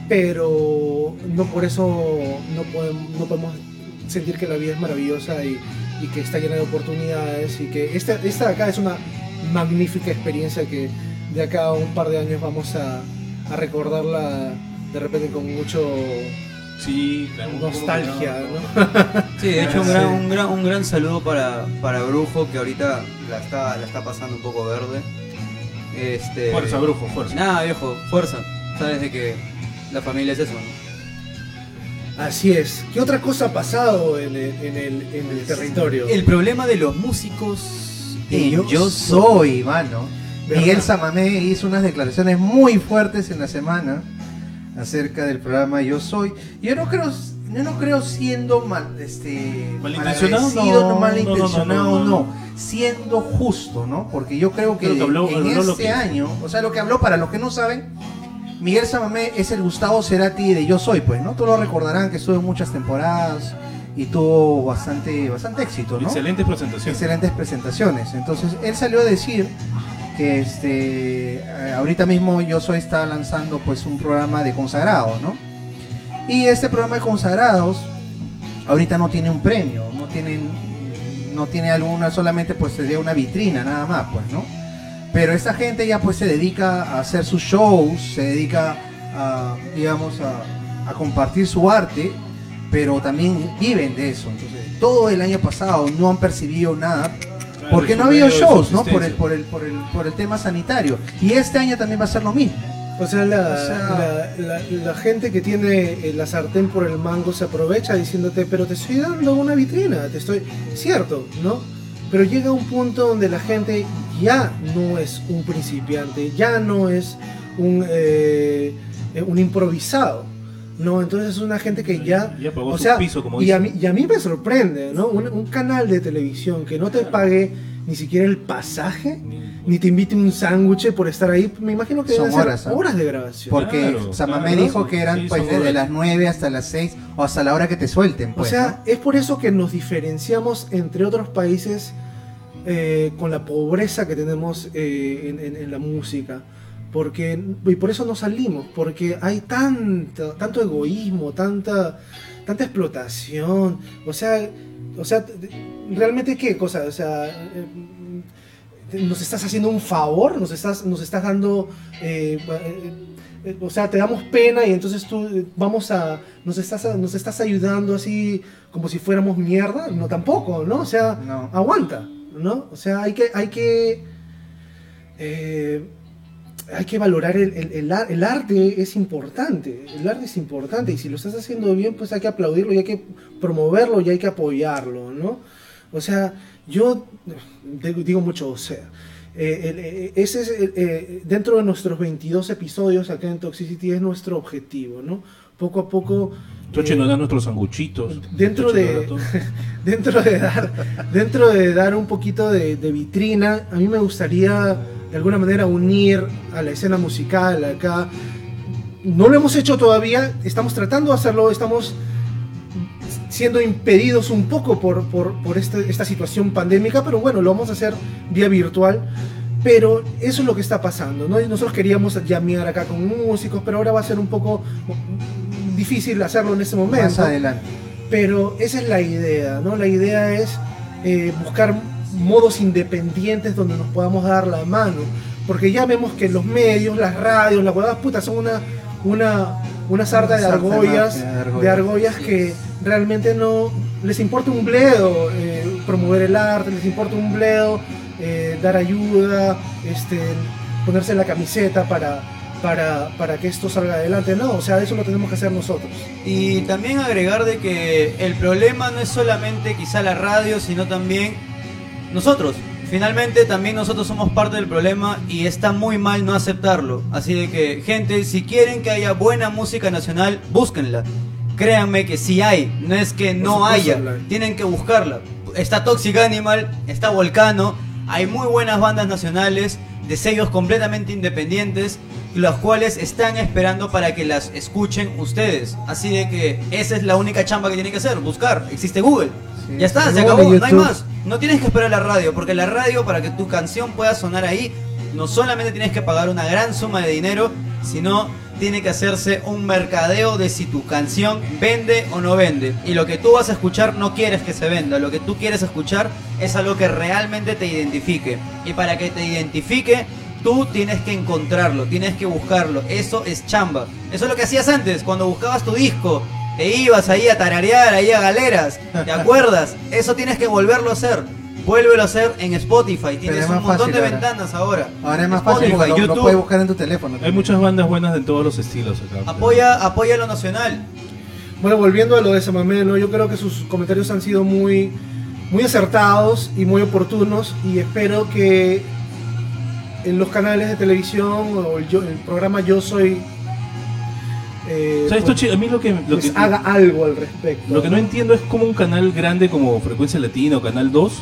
pero no por eso no podemos, sentir que la vida es maravillosa y, que está llena de oportunidades y que esta, esta de acá es una magnífica experiencia que de acá a un par de años vamos a recordarla de repente con mucho Sí, claro. nostalgia, ¿no? Sí, de hecho un gran, un gran, un gran saludo para, para Brujo que ahorita la está, la está pasando un poco verde. Este, Fuerza, brujo, fuerza. Nada, viejo, fuerza. Sabes de que la familia es eso, ¿no? Así es. ¿Qué otra cosa ha pasado en el, en el, en el territorio? El problema de los músicos en yo, Yo soy, mano. ¿Verdad? Miguel Samamé hizo unas declaraciones muy fuertes en la semana acerca del programa Yo Soy. Yo no creo, yo no creo siendo mal, este, Malintencionado, no, no, malintencionado, no, siendo justo, ¿no? Porque yo creo que, que habló- en este que- año, o sea, lo que habló para los que no saben, Miguel Samamé es el Gustavo Cerati de Yo Soy, pues, ¿no? Todos lo recordarán que estuvo en muchas temporadas y tuvo bastante, bastante éxito, ¿no? Excelentes presentaciones. excelentes presentaciones. Entonces, él salió a decir que este eh, ahorita mismo yo soy está lanzando pues un programa de consagrados, ¿no? Y este programa de consagrados ahorita no tiene un premio, no tienen no tiene alguna solamente pues sería una vitrina nada más, pues, ¿no? Pero esta gente ya pues se dedica a hacer sus shows, se dedica a, digamos, a compartir su arte, pero también viven de eso. Entonces, todo el año pasado no han percibido nada porque no ha habido shows, ¿no? Por el, por, el, por, el, por el tema sanitario. Y este año también va a ser lo mismo. O sea, la, O sea- la- la- la gente que tiene eh, la sartén por el mango se aprovecha diciéndote, pero te estoy dando una vitrina, te estoy... Cierto, ¿no? Pero llega un punto donde la gente ya no es un principiante, ya no es un, eh, eh, un improvisado, ¿no? Entonces es una gente que ya... Ya pagó o su sea, piso, como y, a mí, y a mí me sorprende, ¿no? Un, un canal de televisión que no te pague ni siquiera el pasaje, ni te invite un sándwich por estar ahí, me imagino que Son deben ser horas, horas de grabación. Porque Claro, Samamé claro. dijo que eran Sí, pues desde horas. las 9 hasta las 6 o hasta la hora que te suelten. O Pues, sea, es por eso que nos diferenciamos entre otros países eh, con la pobreza que tenemos eh, en, en- en la música. Porque, y por eso no salimos, porque hay tanto, tanto egoísmo, tanta, tanta explotación. O sea, o sea, realmente qué cosa, o sea, eh, nos estás haciendo un favor, nos estás, nos estás dando, eh, eh, o sea, te damos pena y entonces tú vamos a, nos estás, nos estás ayudando así como si fuéramos mierda, no tampoco, ¿no? O sea, No. aguanta, ¿no? O sea, hay que, hay que, eh, hay que valorar el, el- el ar- el arte es importante, el arte es importante y si lo estás haciendo bien, pues hay que aplaudirlo y hay que promoverlo y hay que apoyarlo, ¿no? O sea, yo digo mucho, o sea, eh, eh, ese es eh, dentro de nuestros 22 episodios acá en Toxicity es nuestro objetivo, ¿no? Poco a poco... Toche eh, nos da nuestros sanguchitos. dentro Toche de- dentro de dar dentro de dar un poquito de, de vitrina a mí me gustaría de alguna manera unir a la escena musical acá no lo hemos hecho todavía estamos tratando de hacerlo estamos siendo impedidos un poco por, por, por este- esta situación pandémica pero bueno lo vamos a hacer vía virtual pero eso es lo que está pasando ¿no? Nosotros queríamos llamear acá con músicos pero ahora va a ser un poco difícil hacerlo en este momento más adelante. pero esa es la idea, ¿no? La idea es eh, buscar modos independientes donde nos podamos dar la mano. Porque ya vemos que los medios, las radios, las huevadas putas son una, una, una sarta de argollas, de argollas. de argollas que realmente no les importa un bledo eh, promover el arte, les importa un bledo eh, dar ayuda, este, ponerse la camiseta para, para, para que esto salga adelante. No, o sea, eso lo tenemos que hacer nosotros. Y también agregar de que el problema no es solamente quizá la radio, sino también nosotros. Finalmente también nosotros somos parte del problema y está muy mal no aceptarlo. Así de que, gente, si quieren que haya buena música nacional, búsquenla. Créanme que sí hay, no es que no haya, tienen que buscarla. Está Toxic Animal, está Volcano, hay muy buenas bandas nacionales de sellos completamente independientes, los cuales están esperando para que las escuchen ustedes. Así de que esa es la única chamba que tienen que hacer, buscar. Existe Google. Sí. Ya está, se acabó, no hay más. No tienes que esperar la radio, porque la radio para que tu canción pueda sonar ahí, no solamente tienes que pagar una gran suma de dinero, sino tiene que hacerse un mercadeo de si tu canción vende o no vende. Y lo que tú vas a escuchar no quieres que se venda, lo que tú quieres escuchar es algo que realmente te identifique. Y para que te identifique, tú tienes que encontrarlo, tienes que buscarlo. Eso es chamba. Eso es lo que hacías antes, cuando buscabas tu disco. Te ibas ahí a tararear, ahí a galeras. ¿Te acuerdas? Eso tienes que volverlo a hacer. Vuélvelo a hacer en Spotify. Tienes es un más montón fácil de ahora. ventanas ahora. Ahora es más fácil Spotify, porque lo, puedes buscar en tu teléfono. Hay muchas bandas buenas de todos los estilos acá. Apoya, apoya lo nacional. Bueno, volviendo a lo de Samamé, ¿no? yo creo que sus comentarios han sido muy, muy acertados y muy oportunos y espero que en los canales de televisión o el, yo- el programa Yo Soy eh, O sea, esto, pues, a mí lo que, lo pues que, haga algo al respecto. lo que no entiendo es cómo un canal grande como Frecuencia Latina o Canal 2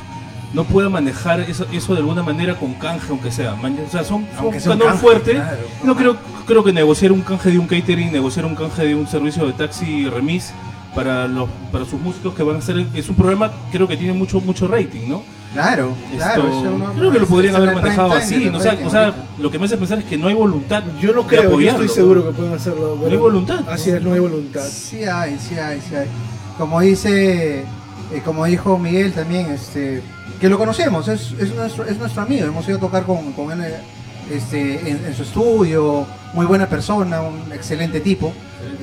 no pueda manejar eso, eso de alguna manera con canje, aunque sea. O sea, son, son Aunque un sea un canal canje, fuerte. claro. No creo, creo que negociar un canje de un catering, negociar un canje de un servicio de taxi remis para los para sus músicos que van a hacer es un programa creo que tiene mucho mucho rating, ¿no? Claro, claro. Esto- creo que lo podrían haber manejado así, del ¿no? o sea, o lo que me hace pensar es que no hay voluntad. Yo no creo, yo estoy seguro que pueden hacerlo. No hay voluntad. Así es, no hay voluntad. Sí hay, sí hay, sí hay. Como dice eh, como dijo Miguel también, este, que lo conocemos, es, es nuestro, es nuestro amigo, hemos ido a tocar con, con él este, en, en su estudio, muy buena persona, un excelente tipo.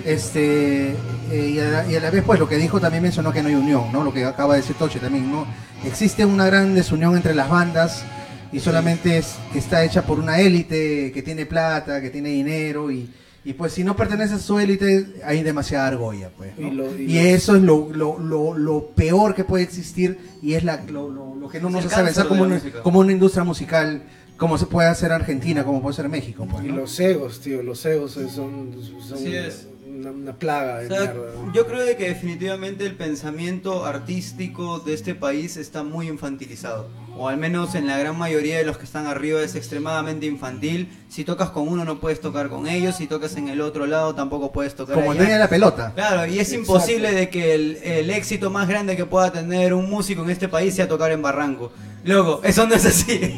Este, eh, y, a la, y a la vez, pues lo que dijo también mencionó que no hay unión, ¿no? Lo que acaba de decir Toche también, ¿no? Existe una gran desunión entre las bandas y solamente es, está hecha por una élite que tiene plata, que tiene dinero y, y pues si no pertenece a su élite hay demasiada argolla, pues. ¿no? Y lo- y Y lo- eso es lo, lo, lo, lo peor que puede existir y es la, lo, lo, lo que no nos hace pensar como una, como una industria musical, como se puede hacer Argentina, como puede ser México. Pues, Y ¿no? los egos, tío, los egos son, son Así es. una, una plaga de O sea, mierda. yo creo de que definitivamente el pensamiento artístico de este país está muy infantilizado. O al menos en la gran mayoría de los que están arriba es extremadamente infantil. Si tocas con uno no puedes tocar con ellos, si tocas en el otro lado tampoco puedes tocar Como el allá. dueño de la pelota. Claro, y es Exacto. imposible de que el, el éxito más grande que pueda tener un músico en este país sea tocar en Barranco. Luego, eso no es así.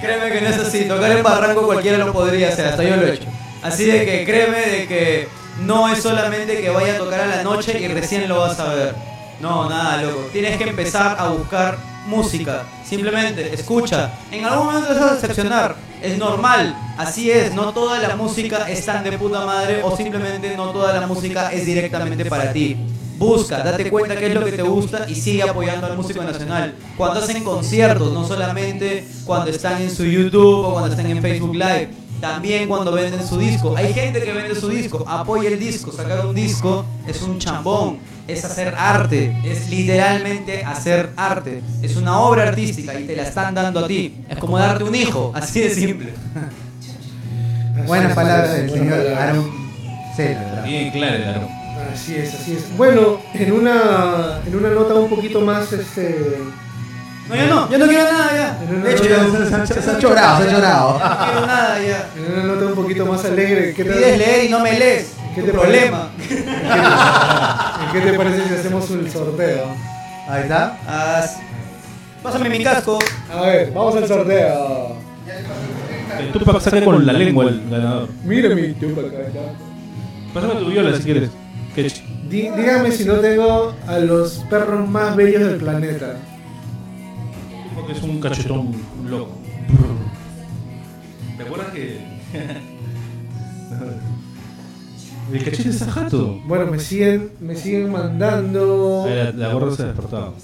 créeme que no es así. Tocar en Barranco cualquiera lo podría hacer, hasta yo lo he hecho. Así de que créeme de que no es solamente que vaya a tocar a la noche y recién lo vas a ver. No, nada, loco. Tienes que empezar a buscar música. Simplemente escucha. En algún momento vas a decepcionar. Es normal. Así es. No toda la música es tan de puta madre o simplemente no toda la música es directamente para ti. Busca, date cuenta qué es lo que te gusta y sigue apoyando al músico nacional. Cuando hacen conciertos, no solamente cuando están en su YouTube o cuando están en Facebook Live, también cuando venden su disco. Hay gente que vende su disco, apoya el disco. Sacar un disco es un chambón, es hacer arte, es literalmente hacer arte. Es una obra artística y te la están dando a ti. Es como darte un hijo, así de simple. Buenas palabras del señor. Aaron Cela. Bien claro, claro. Así es, así es. Bueno, en una, en una nota un poquito más, este... No, yo no, yo no quiero nada ya. De hecho, no Se ha- se ha chorado, se ha chorado. quiero nada ya. En una nota un poquito más alegre, ¿qué Pides te, leer y no me lees. ¿Qué ¿Qué te problema? ¿qué te parece si hacemos el sorteo? Ahí está. Haz- Pásame mi casco. A ver, vamos al sorteo. El Tupac saca con la lengua el ganador. Mira mi Tupac acá. Pásame tu viola si quieres. Dígame si no tengo a los perros más bellos del planeta. Es un cachetón loco. ¿Te acuerdas que.? El cachete está jato. Bueno, me siguen, me siguen mandando. Ahí La, la gorda se ha despertado.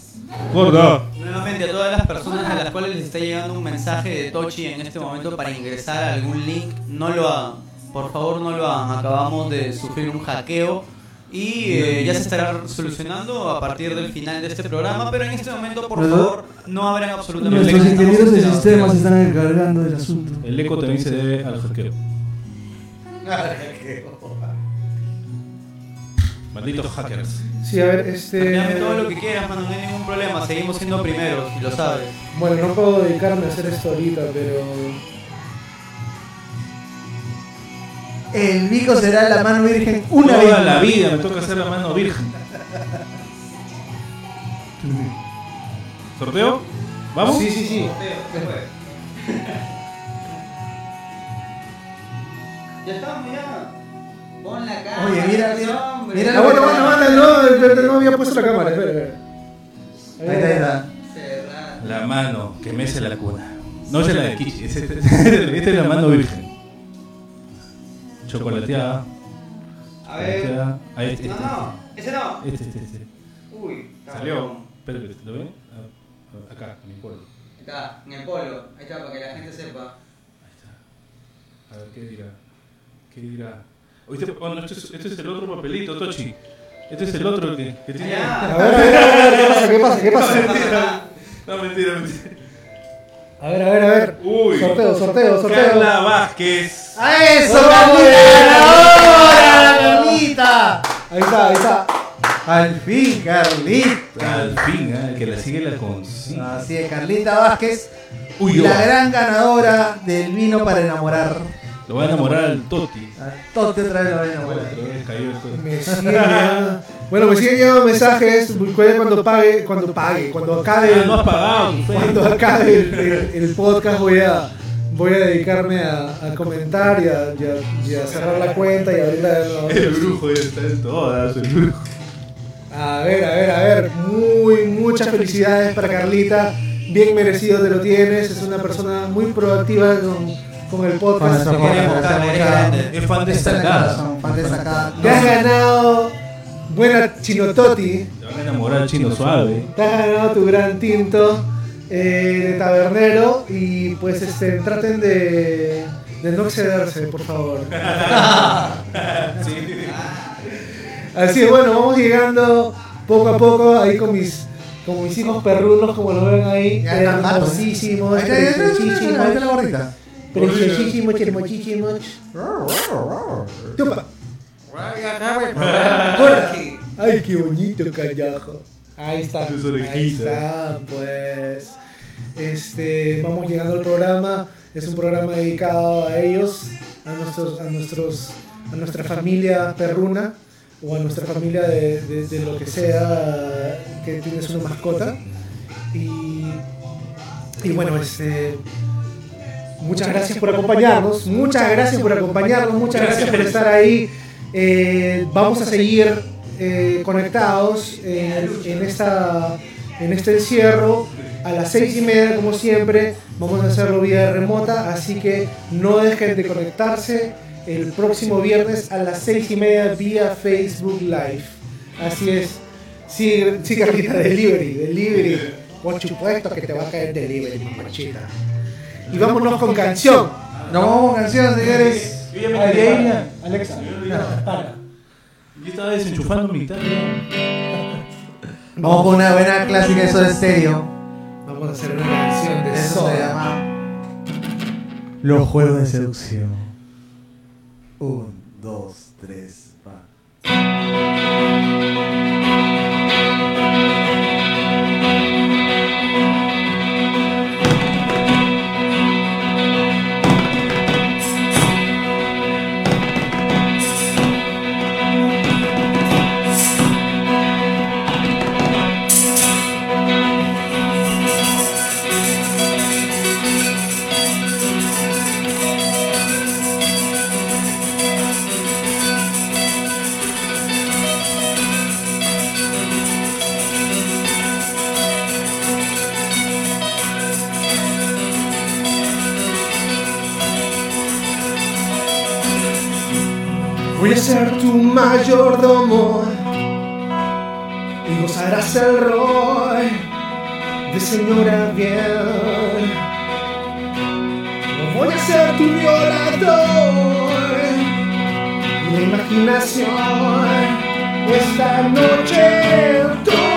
¡Gorda! Nuevamente a todas las personas a las cuales les está llegando un mensaje de Tochi en este momento para ingresar a algún link, no lo hagan. Por favor, no lo hagan. Acabamos de sufrir un hackeo y eh, ya se estará solucionando a partir del final de este programa, pero en este momento, por favor, no abran absolutamente Nuestros ingenieros de sistemas están encargando del asunto. El eco también se debe al hackeo. Malditos hackers. Sí, a ver, este. Dame todo lo que quieras, mano, no hay ningún problema. Seguimos siendo primeros, y lo sabes. Bueno, no puedo dedicarme a hacer esto ahorita, pero. El Vico será la mano virgen una Toda vez. la vida me toca hacer la mano virgen. ¿Sorteo? ¿Vamos? Sí, sí, sí. Ya estamos, ya. Pon la cara. Oye, mira, mira, hombre. mira Ah, bueno, bueno, bueno, no, no había puesto la cámara, espera, espera. Ahí está, ahí está. Cerrado. La mano que mece la cuna. No es la de Kichi, es este- esta es la mano virgen. Chocolateada. A ver. Ahí este, No, este, no, ese no. este, este, este. Uy, Salió. Espérate, ¿lo ven? Ah, Acá, en pueblo. Ahí está, en el polo. Ahí está, para que la gente sepa. A ver, ¿qué dirá? ¿Qué dirá? Oíste, oh, no, este, es, este es el otro papelito, Tochi. Este es el otro que, que tiene. A ver, a ver, a ver, ¿qué pasa? ¿Qué pasa? ¿Qué pasa? No, mentira, mentira. A ver, a ver, a ver. Uy. Sorteo, sorteo, sorteo. Carla Vázquez. ¡A eso. Carlita! ¡Carlita! Ahí está, ahí está. Al fin, Carlita. Al fin, ¿eh? el que le sigue la consigna. Así es, Carlita Vázquez, Uy, la gran ganadora del vino para enamorar. Lo va a enamorar al Toti. A Tote otra vez lo va a enamorar. Otra vez cayó el Toti. Me llegando- Bueno, me siguen llegando mensajes. Cuando pague, cuando pague, cuando acabe. Ah, no has pagado. fe. Cuando acabe el, el- el podcast voy a voy a dedicarme a, a comentar y a, y a- y a cerrar la cuenta y abrirla. El brujo ya está en todas, el brujo. A ver, a ver, a ver. Muy, muchas felicidades para Carlita. Bien merecido te lo tienes. Es una persona muy proactiva con, con el podcast. Grande. Es fan destacada. Son fan destacada. Te has ganado buena chinototi. Te van a enamorar chino suave. Te has ganado tu gran tinto eh, de tabernero. Y pues este, traten de, de no excederse, por favor. Así es, bueno, vamos llegando poco a poco ahí con mis, con mis hijos perrunos, como lo ven ahí. Ya están ¿eh? Hermosísimos, Ahí está, la gordita. Preciosísimos, hermosísimos. Tupa. Jorge. Ay, qué bonito callajo. Ahí está. Ahí está, pues. Este, vamos llegando al programa. Es un programa dedicado a ellos, a nuestros, a nuestros, a nuestra familia perruna o a nuestra familia de, de- de lo que sea que tienes una mascota. Y, y bueno, este, muchas gracias por acompañarnos, muchas gracias por acompañarnos, muchas gracias por estar ahí. Eh, vamos a seguir eh, conectados en, en esta, en este encierro a las seis y media como siempre. Vamos a hacerlo vía remota, así que no dejen de conectarse el próximo viernes a las seis y media vía Facebook Live. Así es. Sí, sí, Carlita, delivery, delivery. Por supuesto que te va a caer delivery, mamachita. Y vámonos con canción. No, canción, señores. Adivina, Alexa. para. Yo estaba desenchufando mi guitarra. Vamos con una buena clásica de Soda Stereo. Vamos a hacer una canción de Eso se Soda. llama Los Juegos de Seducción. Un, dos, tres, va. Ser tu mayordomo y gozarás el rol de señora bien. No voy a ser tu violador y la imaginación esta noche todo